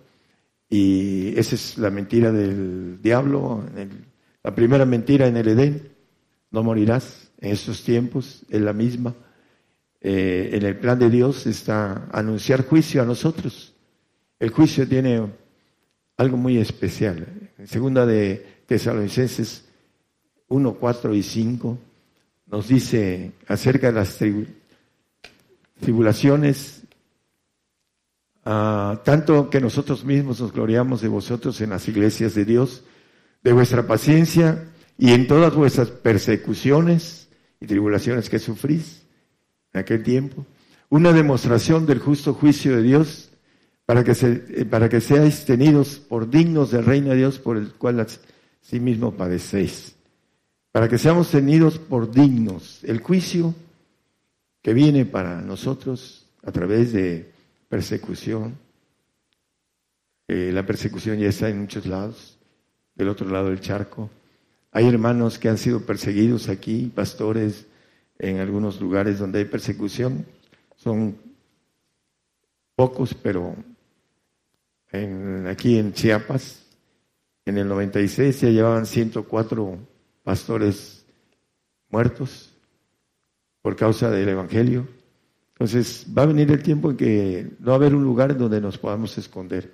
y esa es la mentira del diablo, la primera mentira en el Edén, no morirás en estos tiempos, es la misma. Eh, en el plan de Dios está anunciar juicio a nosotros. El juicio tiene algo muy especial. En segunda de Tesalonicenses 1, 4 y 5 nos dice acerca de las tribulaciones, ah, tanto que nosotros mismos nos gloriamos de vosotros en las iglesias de Dios, de vuestra paciencia y en todas vuestras persecuciones y tribulaciones que sufrís en aquel tiempo, una demostración del justo juicio de Dios para que, se, para que seáis tenidos por dignos del reino de Dios por el cual sí mismo padecéis. para que seamos tenidos por dignos. El juicio que viene para nosotros a través de persecución, eh, la persecución ya está en muchos lados, del otro lado del charco. Hay hermanos que han sido perseguidos aquí, pastores en algunos lugares donde hay persecución. Son pocos, pero aquí en Chiapas, en el 96 ya llevaban 104 pastores muertos por causa del Evangelio. Entonces va a venir el tiempo en que no va a haber un lugar donde nos podamos esconder.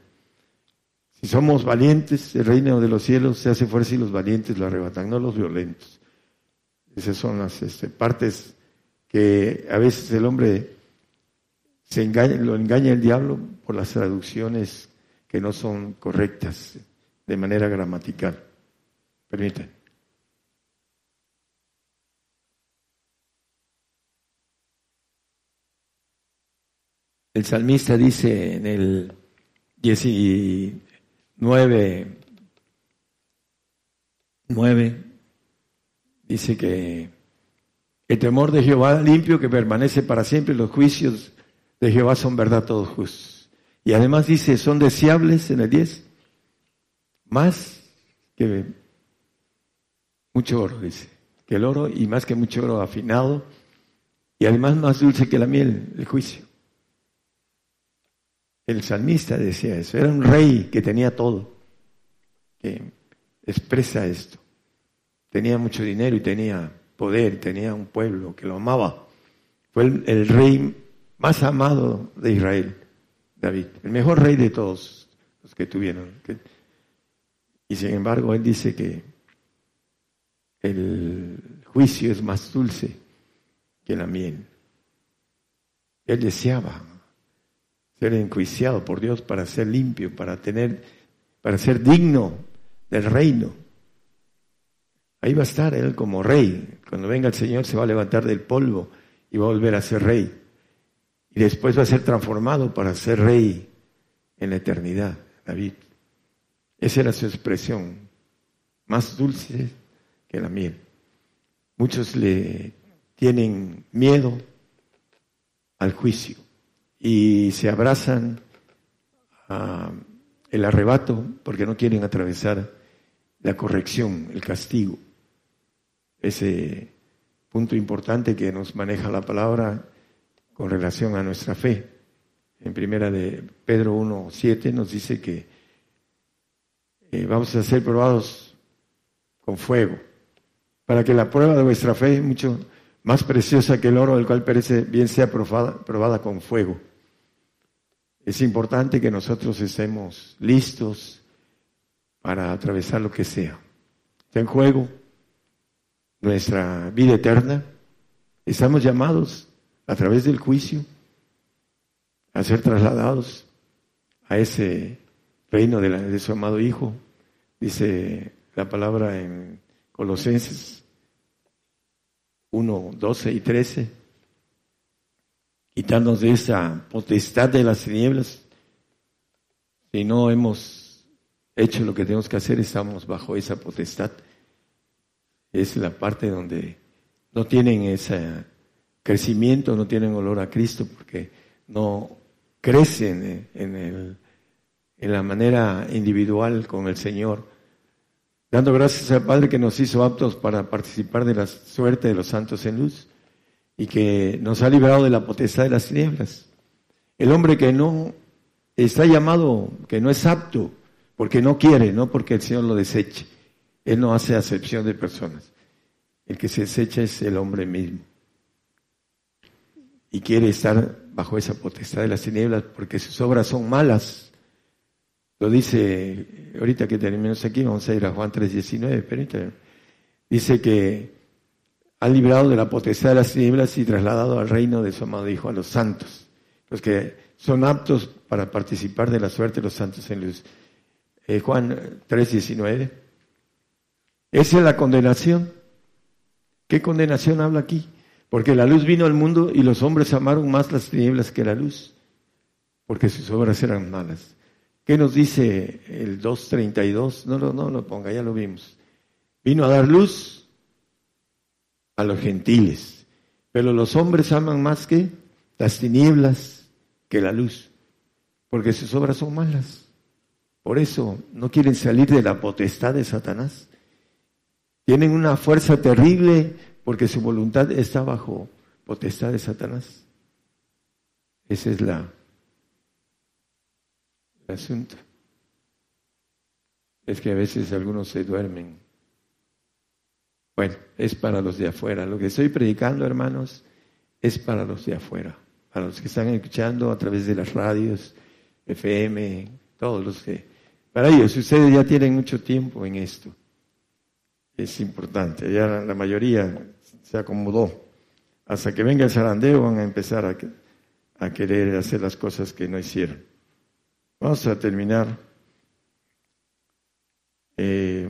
Si somos valientes, el reino de los cielos se hace fuerza y los valientes lo arrebatan, no los violentos. Esas son las este, partes que a veces el hombre se engaña, lo engaña el diablo por las traducciones que no son correctas de manera gramatical. Permítanme. El salmista dice en el 19, 9, dice que el temor de Jehová limpio que permanece para siempre, los juicios de Jehová son verdad todos justos. Y además dice, son deseables en el 10, más que mucho oro, dice, que el oro y más que mucho oro afinado, y además más dulce que la miel, el juicio. El salmista decía eso, era un rey que tenía todo, que expresa esto. Tenía mucho dinero y tenía poder, tenía un pueblo que lo amaba. Fue el, rey más amado de Israel, David, el mejor rey de todos los que tuvieron. y sin embargo, él dice que el juicio es más dulce que la miel. Él deseaba ser enjuiciado por Dios para ser limpio, para tener, para ser digno del reino. Ahí va a estar él como rey. Cuando venga el Señor se va a levantar del polvo y va a volver a ser rey. Y después va a ser transformado para ser rey en la eternidad, David. Esa era su expresión, más dulce que la miel. Muchos le tienen miedo al juicio y se abrazan el arrebato porque no quieren atravesar la corrección, el castigo. Ese punto importante que nos maneja la palabra con relación a nuestra fe. En primera de Pedro 1.7 nos dice que eh, vamos a ser probados con fuego, para que la prueba de vuestra fe, mucho más preciosa que el oro, del cual perece, bien sea probada con fuego es importante que nosotros estemos listos para atravesar lo que sea. Está en juego nuestra vida eterna. Estamos llamados a través del juicio a ser trasladados a ese reino de, de su amado Hijo. Dice la palabra en Colosenses 1, 12 y 13 quitarnos de esa potestad de las tinieblas. Si no hemos hecho lo que tenemos que hacer, estamos bajo esa potestad. Es la parte donde no tienen ese crecimiento, no tienen olor a Cristo, porque no crecen en, la manera individual con el Señor. Dando gracias al Padre que nos hizo aptos para participar de la suerte de los santos en luz y que nos ha librado de la potestad de las tinieblas. El hombre que no está llamado, que no es apto, porque no quiere, no porque el Señor lo deseche. Él no hace acepción de personas. El que se desecha es el hombre mismo. Y quiere estar bajo esa potestad de las tinieblas porque sus obras son malas. Lo dice, ahorita que terminamos aquí, vamos a ir a Juan 3.19, permítanme. Dice que ha librado de la potestad de las tinieblas y trasladado al reino de su amado Hijo a los santos, los que son aptos para participar de la suerte de los santos en luz. Eh, Juan 3:19. Esa es la condenación. ¿Qué condenación habla aquí? Porque la luz vino al mundo y los hombres amaron más las tinieblas que la luz, porque sus obras eran malas. ¿Qué nos dice el 2.32? No, no, no lo ponga, ya lo vimos. Vino a dar luz a los gentiles. Pero los hombres aman más que las tinieblas que la luz, porque sus obras son malas. Por eso no quieren salir de la potestad de Satanás. Tienen una fuerza terrible porque su voluntad está bajo potestad de Satanás. Ese es la, el asunto. Es que a veces algunos se duermen. Bueno, es para los de afuera. Lo que estoy predicando, hermanos, es para los de afuera. Para los que están escuchando a través de las radios, FM, todos los que... Para ellos, ustedes ya tienen mucho tiempo en esto. Es importante. Ya la mayoría se acomodó. Hasta que venga el zarandeo van a empezar a, querer hacer las cosas que no hicieron. Vamos a terminar. Eh,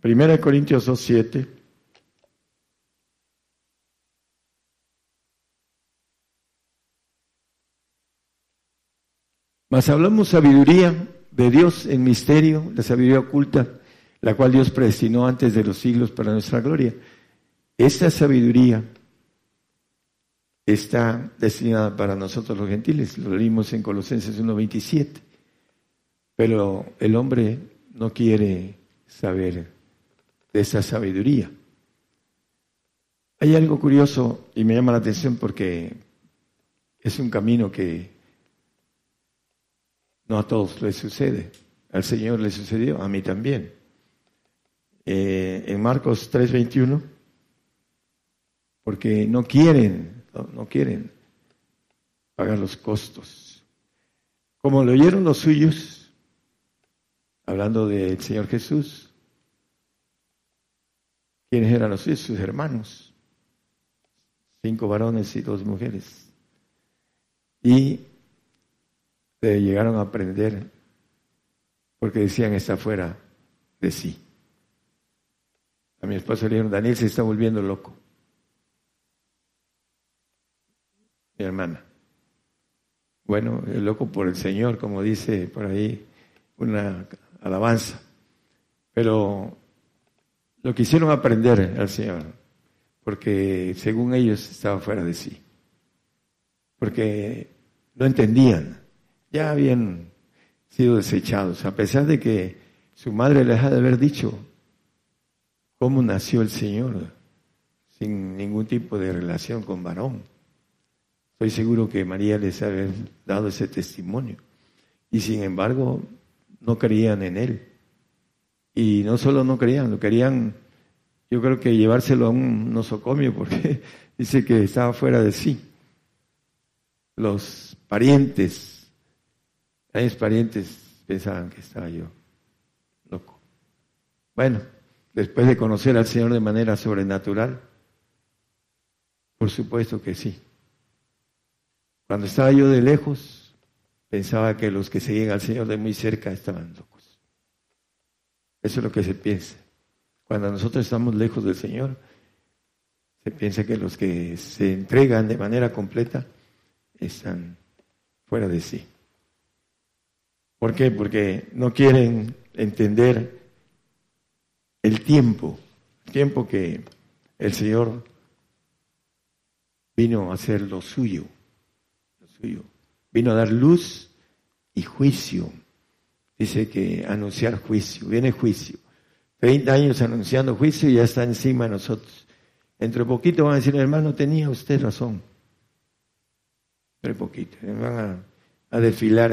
Primera de Corintios 2.7. Mas hablamos sabiduría de Dios en misterio, la sabiduría oculta, la cual Dios predestinó antes de los siglos para nuestra gloria. Esa sabiduría está destinada para nosotros los gentiles. Lo leímos en Colosenses 1.27. Pero el hombre no quiere saber de esa sabiduría. Hay algo curioso y me llama la atención porque es un camino que no a todos les sucede. Al Señor le sucedió, a mí también. Eh, en Marcos 3:21, porque no quieren no, quieren pagar los costos. Como lo oyeron los suyos, hablando del Señor Jesús, ¿quiénes eran los suyos? Sus hermanos, cinco varones y dos mujeres. Y llegaron a aprender porque decían está fuera de sí. A mi esposo le dijeron, Daniel se está volviendo loco. mi hermana. Bueno, el loco por el Señor, como dice por ahí una alabanza. Pero lo quisieron aprender al Señor, porque según ellos estaba fuera de sí. Porque no entendían, ya habían sido desechados, a pesar de que su madre les ha de haber dicho cómo nació el Señor, sin ningún tipo de relación con varón. Estoy seguro que María les había dado ese testimonio. Y sin embargo, no creían en él. Y no solo no creían, lo querían, yo creo que llevárselo a un nosocomio porque [LAUGHS] dice que estaba fuera de sí. Los parientes, mis parientes pensaban que estaba yo loco. Bueno, después de conocer al Señor de manera sobrenatural, por supuesto que sí. Cuando estaba yo de lejos, pensaba que los que seguían al Señor de muy cerca estaban locos. Eso es lo que se piensa. Cuando nosotros estamos lejos del Señor, se piensa que los que se entregan de manera completa están fuera de sí. ¿Por qué? Porque no quieren entender el tiempo, el tiempo que el Señor vino a hacer lo suyo Vino a dar luz y juicio. Dice que anunciar juicio, viene juicio. 30 años anunciando juicio y ya está encima de nosotros. Entre poquito van a decir, hermano, tenía usted razón. Entre poquito. Van a, desfilar,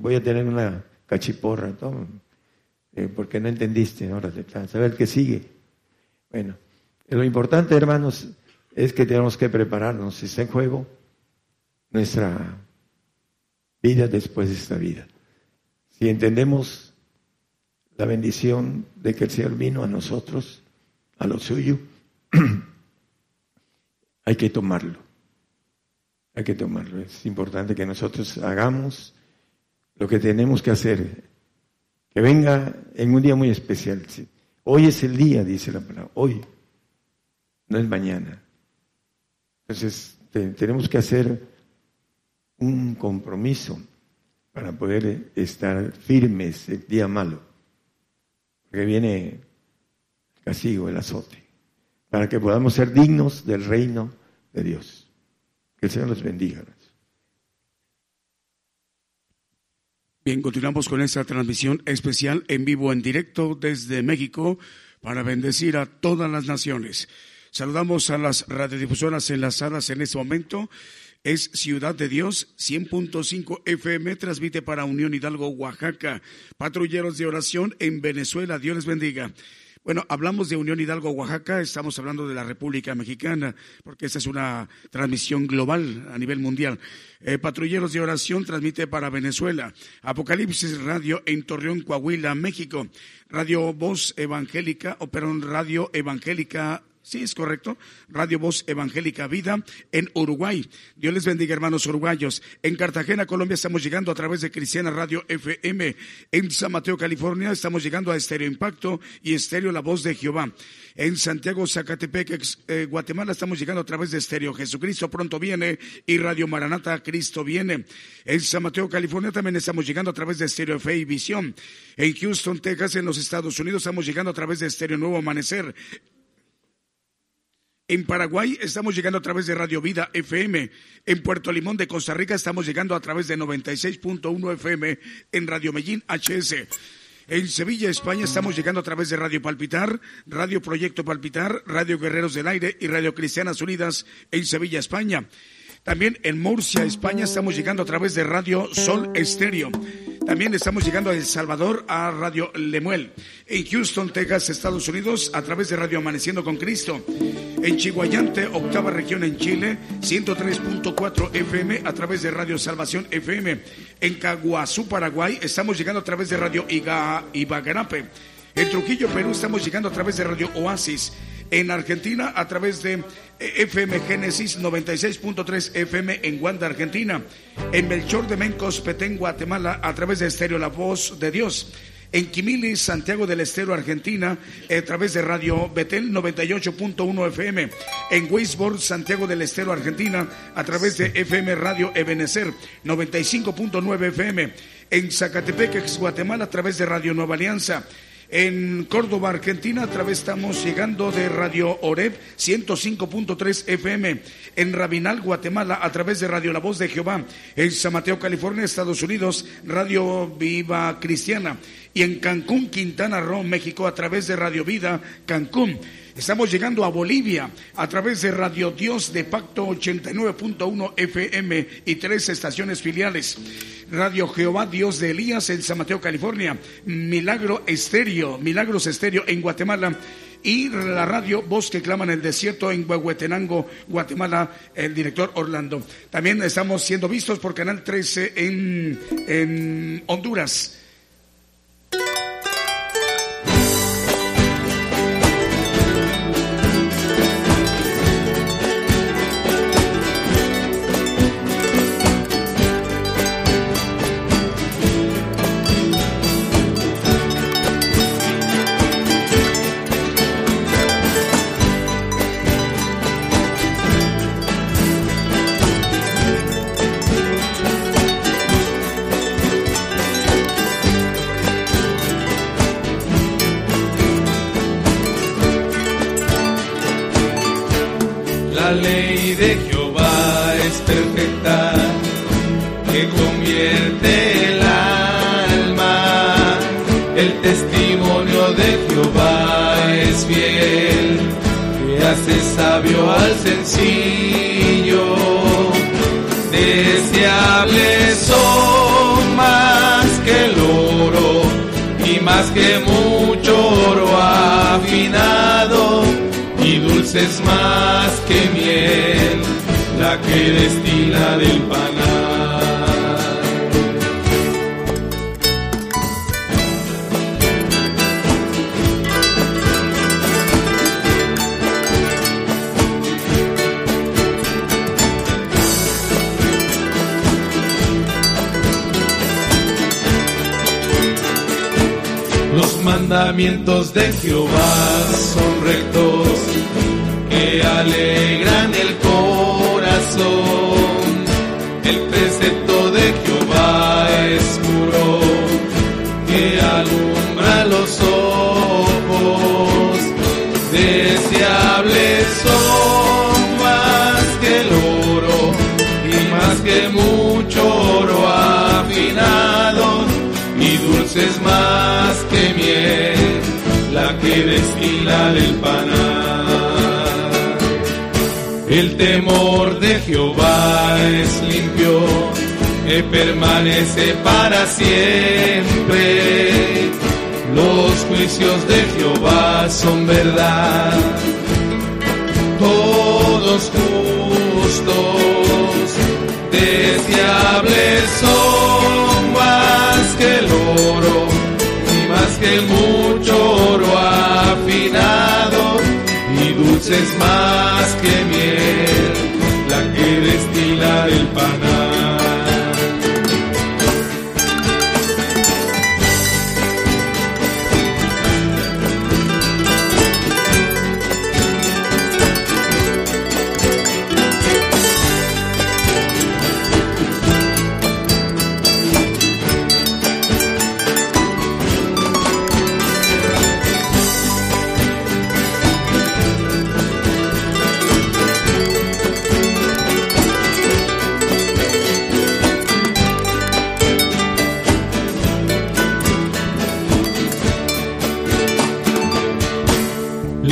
voy a tener una cachiporra, todo, eh, porque no entendiste, ahora a ver qué sigue. Bueno, lo importante, hermanos, es que tenemos que prepararnos. Está en juego, nuestra vida después de esta vida. Si entendemos la bendición de que el Señor vino a nosotros, a lo suyo, [CLEARS THROAT] hay que tomarlo. Hay que tomarlo. Es importante que nosotros hagamos lo que tenemos que hacer. Que venga en un día muy especial. Hoy es el día, dice la palabra. Hoy. No es mañana. Entonces, tenemos que hacer un compromiso para poder estar firmes el día malo, porque viene el castigo, el azote. para que podamos ser dignos del reino de Dios. Que el Señor los bendiga. Bien, continuamos con esta transmisión especial en vivo, en directo desde México, para bendecir a todas las naciones. Saludamos a las radiodifusoras enlazadas en este momento. Es Ciudad de Dios, 100.5 FM, transmite para Unión Hidalgo, Oaxaca. Patrulleros de oración en Venezuela, Dios les bendiga. Bueno, hablamos de Unión Hidalgo, Oaxaca, estamos hablando de la República Mexicana, porque esta es una transmisión global a nivel mundial. Eh, Patrulleros de Oración transmite para Venezuela. Apocalipsis Radio en Torreón, Coahuila, México. Radio Voz Evangélica, o perdón, Radio Evangélica Sí, es correcto. Radio Voz Evangélica Vida en Uruguay. Dios les bendiga, hermanos uruguayos. En Cartagena, Colombia, estamos llegando a través de Cristiana Radio FM. En San Mateo, California, estamos llegando a Estéreo Impacto y Estéreo La Voz de Jehová. En Santiago, Zacatepec, eh, Guatemala, estamos llegando a través de Estéreo Jesucristo pronto viene y Radio Maranata, Cristo viene. En San Mateo, California, también estamos llegando a través de Estéreo Fe y Visión. En Houston, Texas, en los Estados Unidos, estamos llegando a través de Estéreo Nuevo Amanecer. En Paraguay estamos llegando a través de Radio Vida FM. En Puerto Limón de Costa Rica estamos llegando a través de 96.1 FM en Radio Medellín HS. En Sevilla, España, estamos llegando a través de Radio Palpitar, Radio Proyecto Palpitar, Radio Guerreros del Aire y Radio Cristianas Unidas en Sevilla, España. También en Murcia, España, estamos llegando a través de Radio Sol Estéreo. También estamos llegando a El Salvador a Radio Lemuel. En Houston, Texas, Estados Unidos, a través de Radio Amaneciendo con Cristo. En Chihuayante, octava región en Chile, 103.4 FM a través de Radio Salvación FM. En Caguazú, Paraguay, estamos llegando a través de Radio Iga, Ibagarape. En Trujillo, Perú, estamos llegando a través de Radio Oasis. En Argentina, a través de FM Génesis 96.3 FM en Guanda, Argentina. En Melchor de Mencos, Petén, Guatemala, a través de Estéreo La Voz de Dios. En Quimili, Santiago del Estero, Argentina, a través de Radio Betel 98.1 FM. En Weisborg, Santiago del Estero, Argentina, a través de FM Radio Ebenecer 95.9 FM. En Zacatepec, Guatemala, a través de Radio Nueva Alianza en Córdoba, Argentina, a través estamos llegando de Radio Oreb 105.3 FM. En Rabinal, Guatemala, a través de Radio La Voz de Jehová. En San Mateo, California, Estados Unidos, Radio Viva Cristiana. Y en Cancún, Quintana Roo, México, a través de Radio Vida Cancún. Estamos llegando a Bolivia a través de Radio Dios de Pacto 89.1 FM y tres estaciones filiales. Radio Jehová Dios de Elías en San Mateo, California. Milagro Estéreo, Milagros Estéreo en Guatemala. Y la radio Voz que clama en el desierto en Huehuetenango, Guatemala, el director Orlando. También estamos siendo vistos por Canal 13 en, en Honduras. Al sencillo. Deseables son más que el oro y más que mucho oro afinado y dulces más que miel, la que destila del panal. Mandamientos de Jehová son rectos, que alegran el corazón. El precepto de Jehová es puro, que alumbra los ojos. Deseable deseables son más que el oro y más que mucho oro afinado dulces más que miel, la que destila del panal. El temor de Jehová es limpio, que permanece para siempre. Los juicios de Jehová son verdad, todos justos, deseables son que mucho oro afinado y dulces más que miel, la que destila del panal.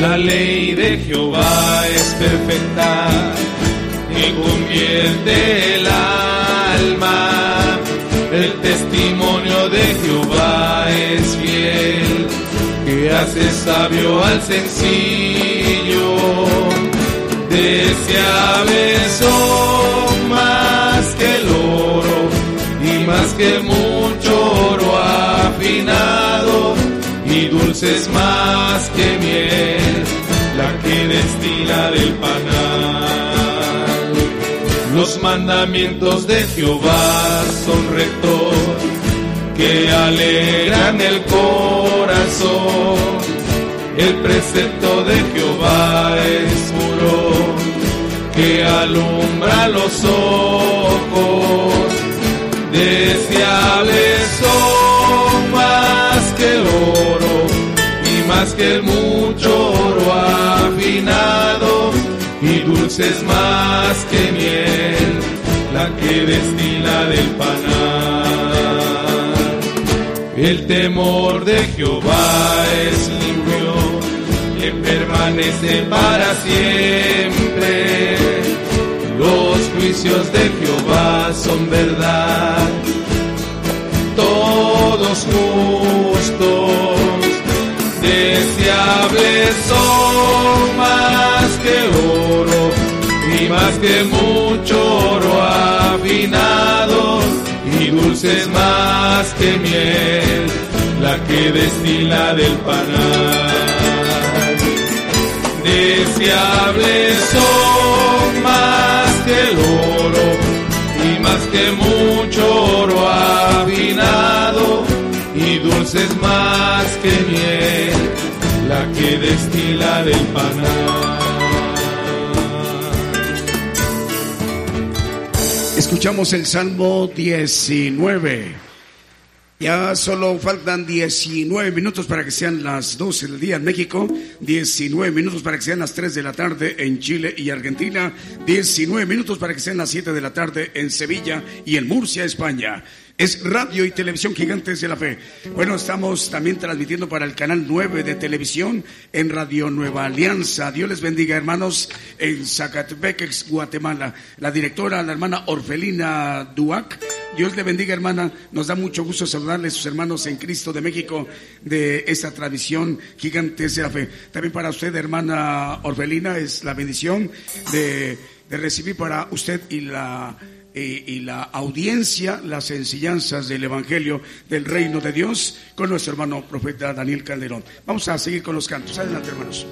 La ley de Jehová es perfecta y convierte el alma. El testimonio de Jehová es fiel, que hace sabio al sencillo. Deseables son más que el oro y más que mucho oro afinado dulces más que miel, la que destila del panal. Los mandamientos de Jehová son rectos, que alegran el corazón. El precepto de Jehová es puro, que alumbra los ojos. Deseables más que mucho oro afinado y dulces más que miel, la que destila del panal. El temor de Jehová es limpio, que permanece para siempre. Los juicios de Jehová son verdad, todos justos, deseables son más que oro y más que mucho oro afinado y dulces más que miel, la que destila del panal. Deseables son más que el oro y más que mucho oro afinado dulces más que miel, la que destila del panal. Escuchamos el Salmo 19. Ya solo faltan 19 minutos para que sean las 12 del día en México, 19 minutos para que sean las 3 de la tarde en Chile y Argentina, 19 minutos para que sean las 7 de la tarde en Sevilla y en Murcia, España. Es Radio y Televisión Gigantes de la Fe. Bueno, estamos también transmitiendo para el canal 9 de televisión en Radio Nueva Alianza. Dios les bendiga, hermanos, en Zacatepec, Guatemala. La directora, la hermana Orfelina Duac. Dios le bendiga, hermana. Nos da mucho gusto saludarle a sus hermanos en Cristo de México de esta tradición Gigantes de la Fe. También para usted, hermana Orfelina, es la bendición de, de recibir para usted y la y, la audiencia las enseñanzas del Evangelio del Reino de Dios con nuestro hermano profeta Daniel Calderón. Vamos a seguir con los cantos. Adelante, hermanos.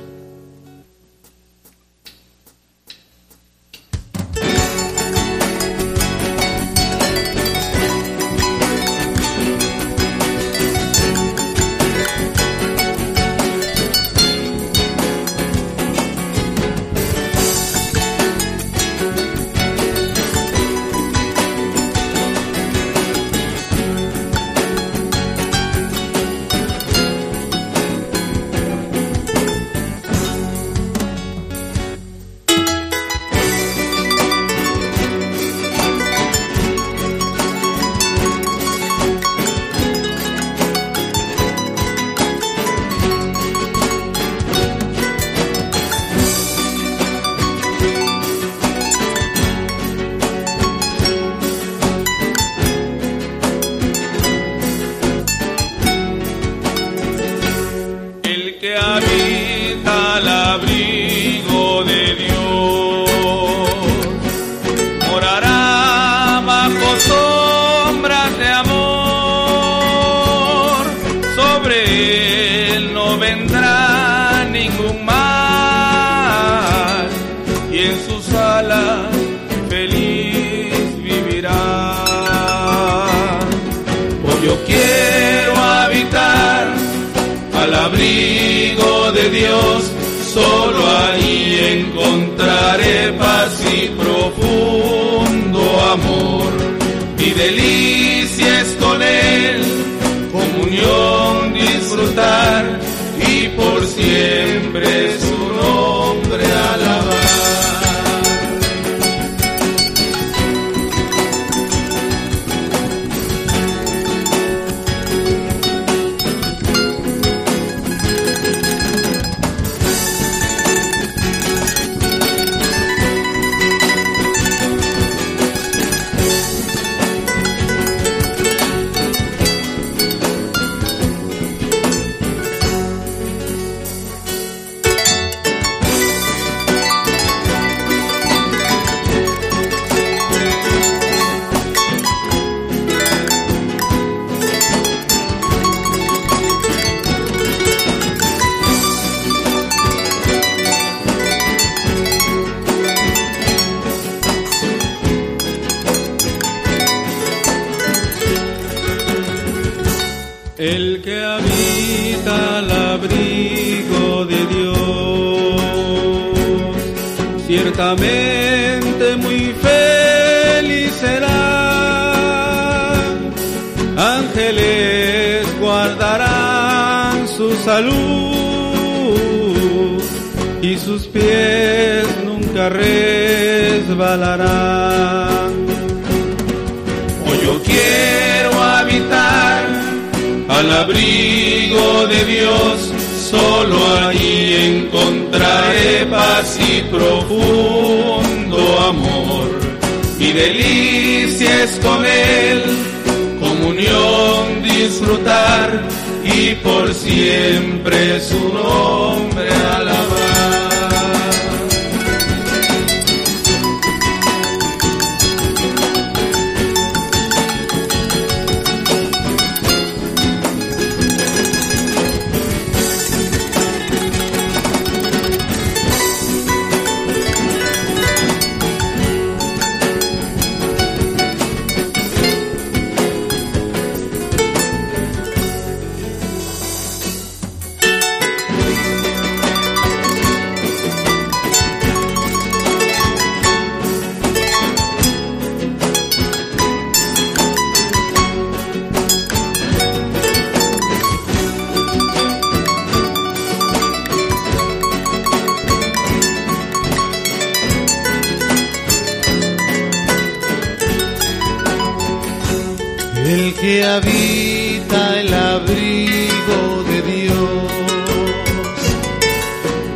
El que habita el abrigo de Dios,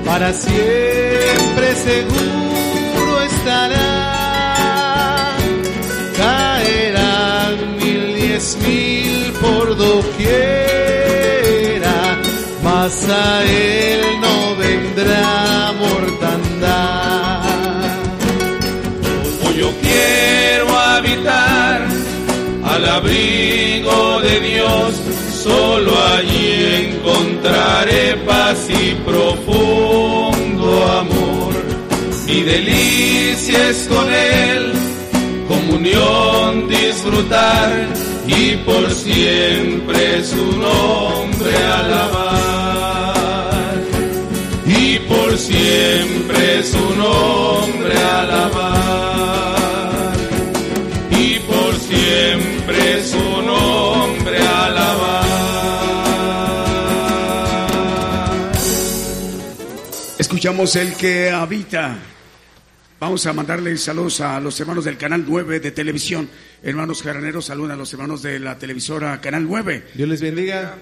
para siempre seguro estará. Caerán mil, diez mil por doquiera, mas a él no vendrá mortandad. Yo quiero habitar al abrigo de Dios, solo allí encontraré paz y profundo amor. Mi delicia es con Él, comunión disfrutar y por siempre su nombre alabar. Y por siempre su nombre alabar Escuchamos el que habita. Vamos a mandarle saludos a los hermanos del Canal 9 de televisión. Hermanos jaraneros, saludan a los hermanos de la televisora Canal 9. Dios les bendiga.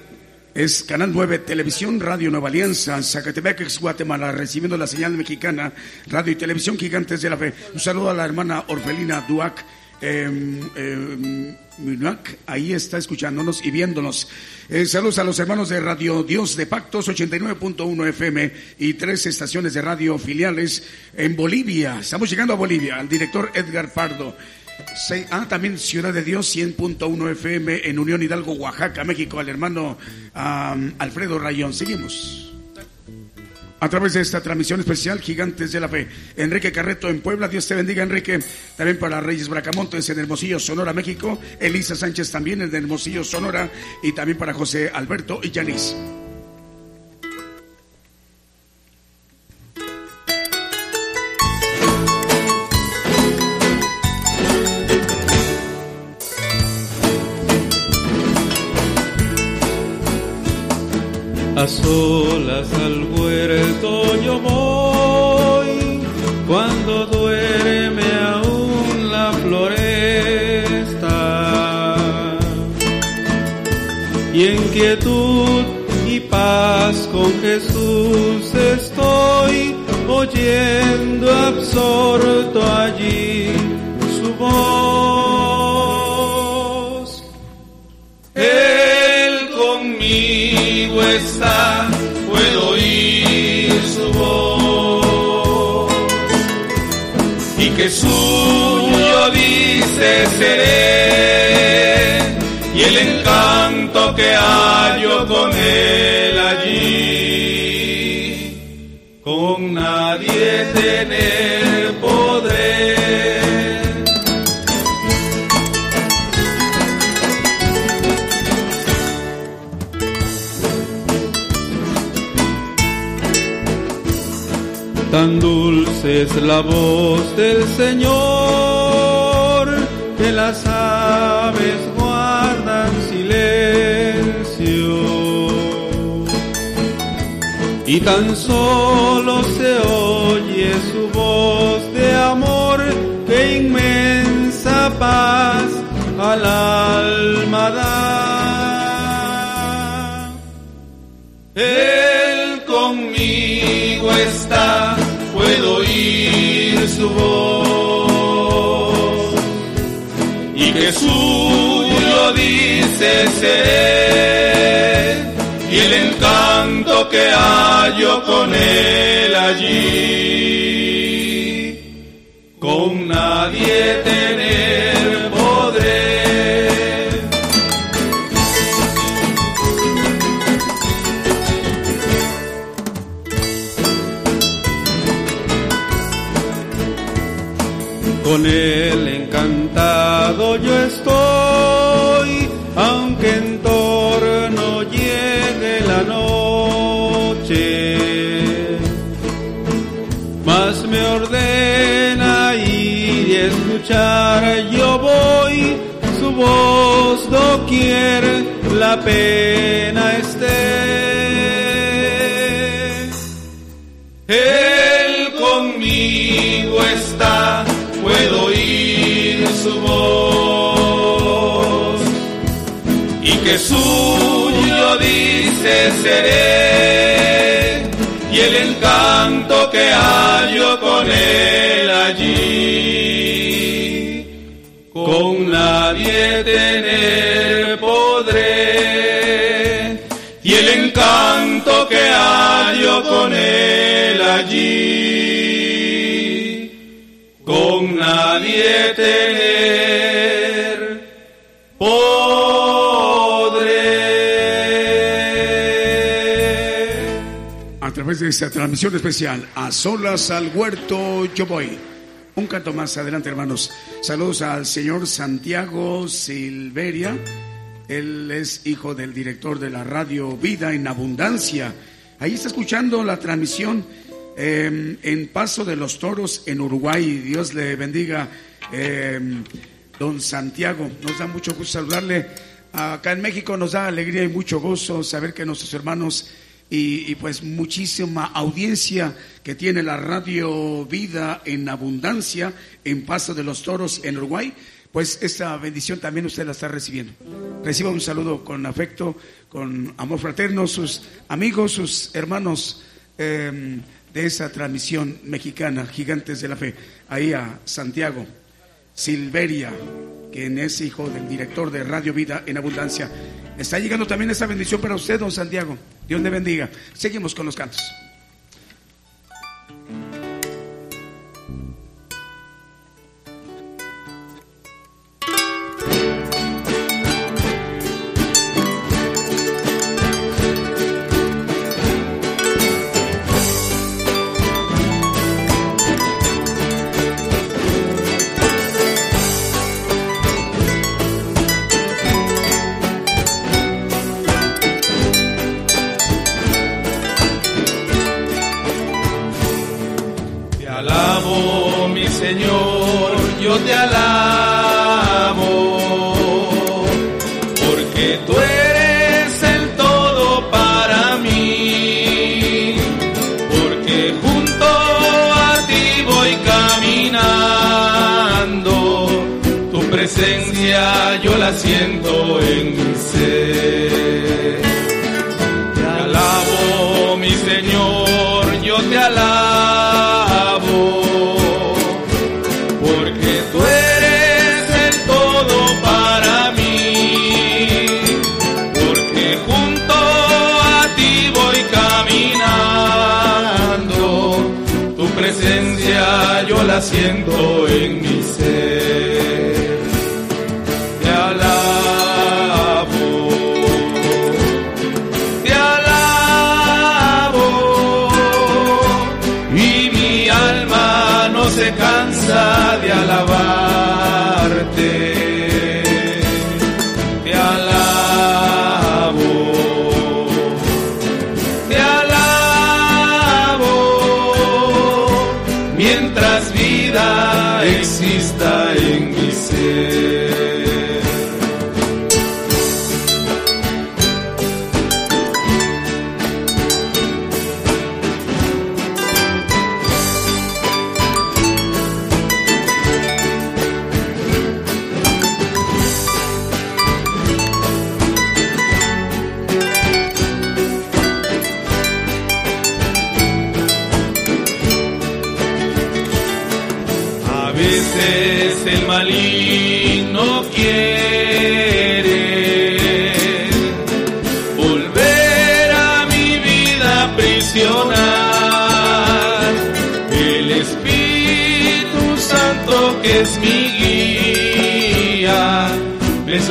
Es Canal 9 Televisión, Radio Nueva Alianza, Zacatepec, Guatemala, recibiendo la señal mexicana, Radio y Televisión Gigantes de la Fe. Un saludo a la hermana Orfelina Duac. Eh, ahí está escuchándonos y viéndonos. Eh, saludos a los hermanos de Radio Dios de Pactos 89.1 FM y tres estaciones de radio filiales en Bolivia. Estamos llegando a Bolivia. Al director Edgar Pardo. Ah, también Ciudad de Dios 100.1 FM en Unión Hidalgo, Oaxaca, México. Al hermano Alfredo Rayón. Seguimos. A través de esta transmisión especial, Gigantes de la Fe. Enrique Carreto en Puebla, Dios te bendiga, Enrique. También para Reyes Bracamontes en Hermosillo, Sonora, México. Elisa Sánchez también en Hermosillo, Sonora. Y también para José Alberto y Yanis. A solas al huerto yo voy cuando duerme aún la floresta. Y en quietud y paz con Jesús estoy oyendo absorto allí su voz. Conmigo está, puedo oír su voz. Y que suyo dice seré, y el encanto que hallo con él allí, con nadie tener Tan dulce es la voz del Señor que las aves guardan silencio. Y tan solo se oye su voz de amor que inmensa paz al alma da. Él conmigo está, oír su voz. Y que suyo dice seré, y el encanto que hallo con él allí, con nadie Con él encantado yo estoy, aunque en torno llegue la noche. Mas me ordena ir y escuchar, yo voy, su voz doquier la pena el encanto que hallo con él allí, con nadie tener podré. Y el encanto que hallo con él allí, de esta transmisión especial, a solas al huerto yo voy. Un canto más adelante, hermanos. Saludos al señor Santiago Silveria. Él es hijo del director de la radio Vida en Abundancia. Ahí está escuchando la transmisión eh, en Paso de los Toros en Uruguay. Dios le bendiga, eh, don Santiago. Nos da mucho gusto saludarle. Acá en México nos da alegría y mucho gozo saber que nuestros hermanos y, pues muchísima audiencia que tiene la radio Vida en Abundancia en Paso de los Toros en Uruguay, pues esta bendición también usted la está recibiendo. Reciba un saludo con afecto, con amor fraterno, sus amigos, sus hermanos eh, de esa transmisión mexicana, Gigantes de la Fe, ahí a Santiago Silveria, quien es hijo del director de Radio Vida en Abundancia. Está llegando también esa bendición para usted, don Santiago. Dios le bendiga. Seguimos con los cantos. Junto a ti voy caminando, tu presencia yo la siento en mi ser.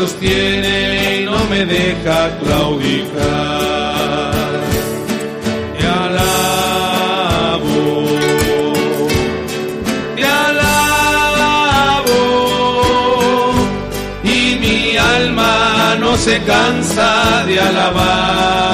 Sostiene y no me deja claudicar. Te alabo te alabo y mi alma no se cansa de alabarte.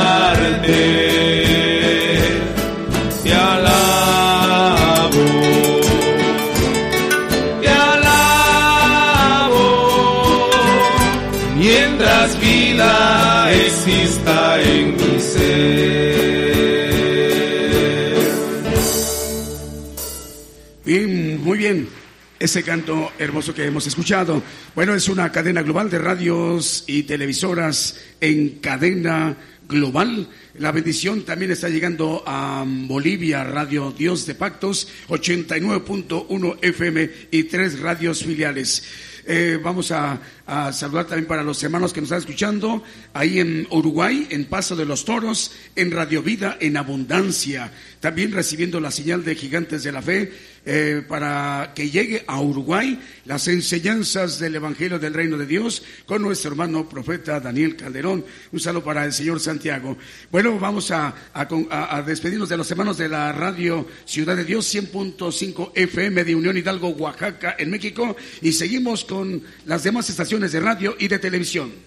Ese canto hermoso que hemos escuchado. Bueno, es una cadena global de radios y televisoras en cadena global. La bendición también está llegando a Bolivia, Radio Dios de Pactos, 89.1 FM y tres radios filiales. Eh, vamos a, a saludar también para los hermanos que nos están escuchando ahí en Uruguay, en Paso de los Toros, en Radio Vida, en Abundancia. También recibiendo la señal de Gigantes de la Fe eh, para que llegue a Uruguay las enseñanzas del Evangelio del Reino de Dios con nuestro hermano profeta Daniel Calderón. Un saludo para el señor Santiago. Bueno, vamos a, a despedirnos de los hermanos de la radio Ciudad de Dios 100.5 FM de Unión Hidalgo, Oaxaca, en México, y seguimos con las demás estaciones de radio y de televisión.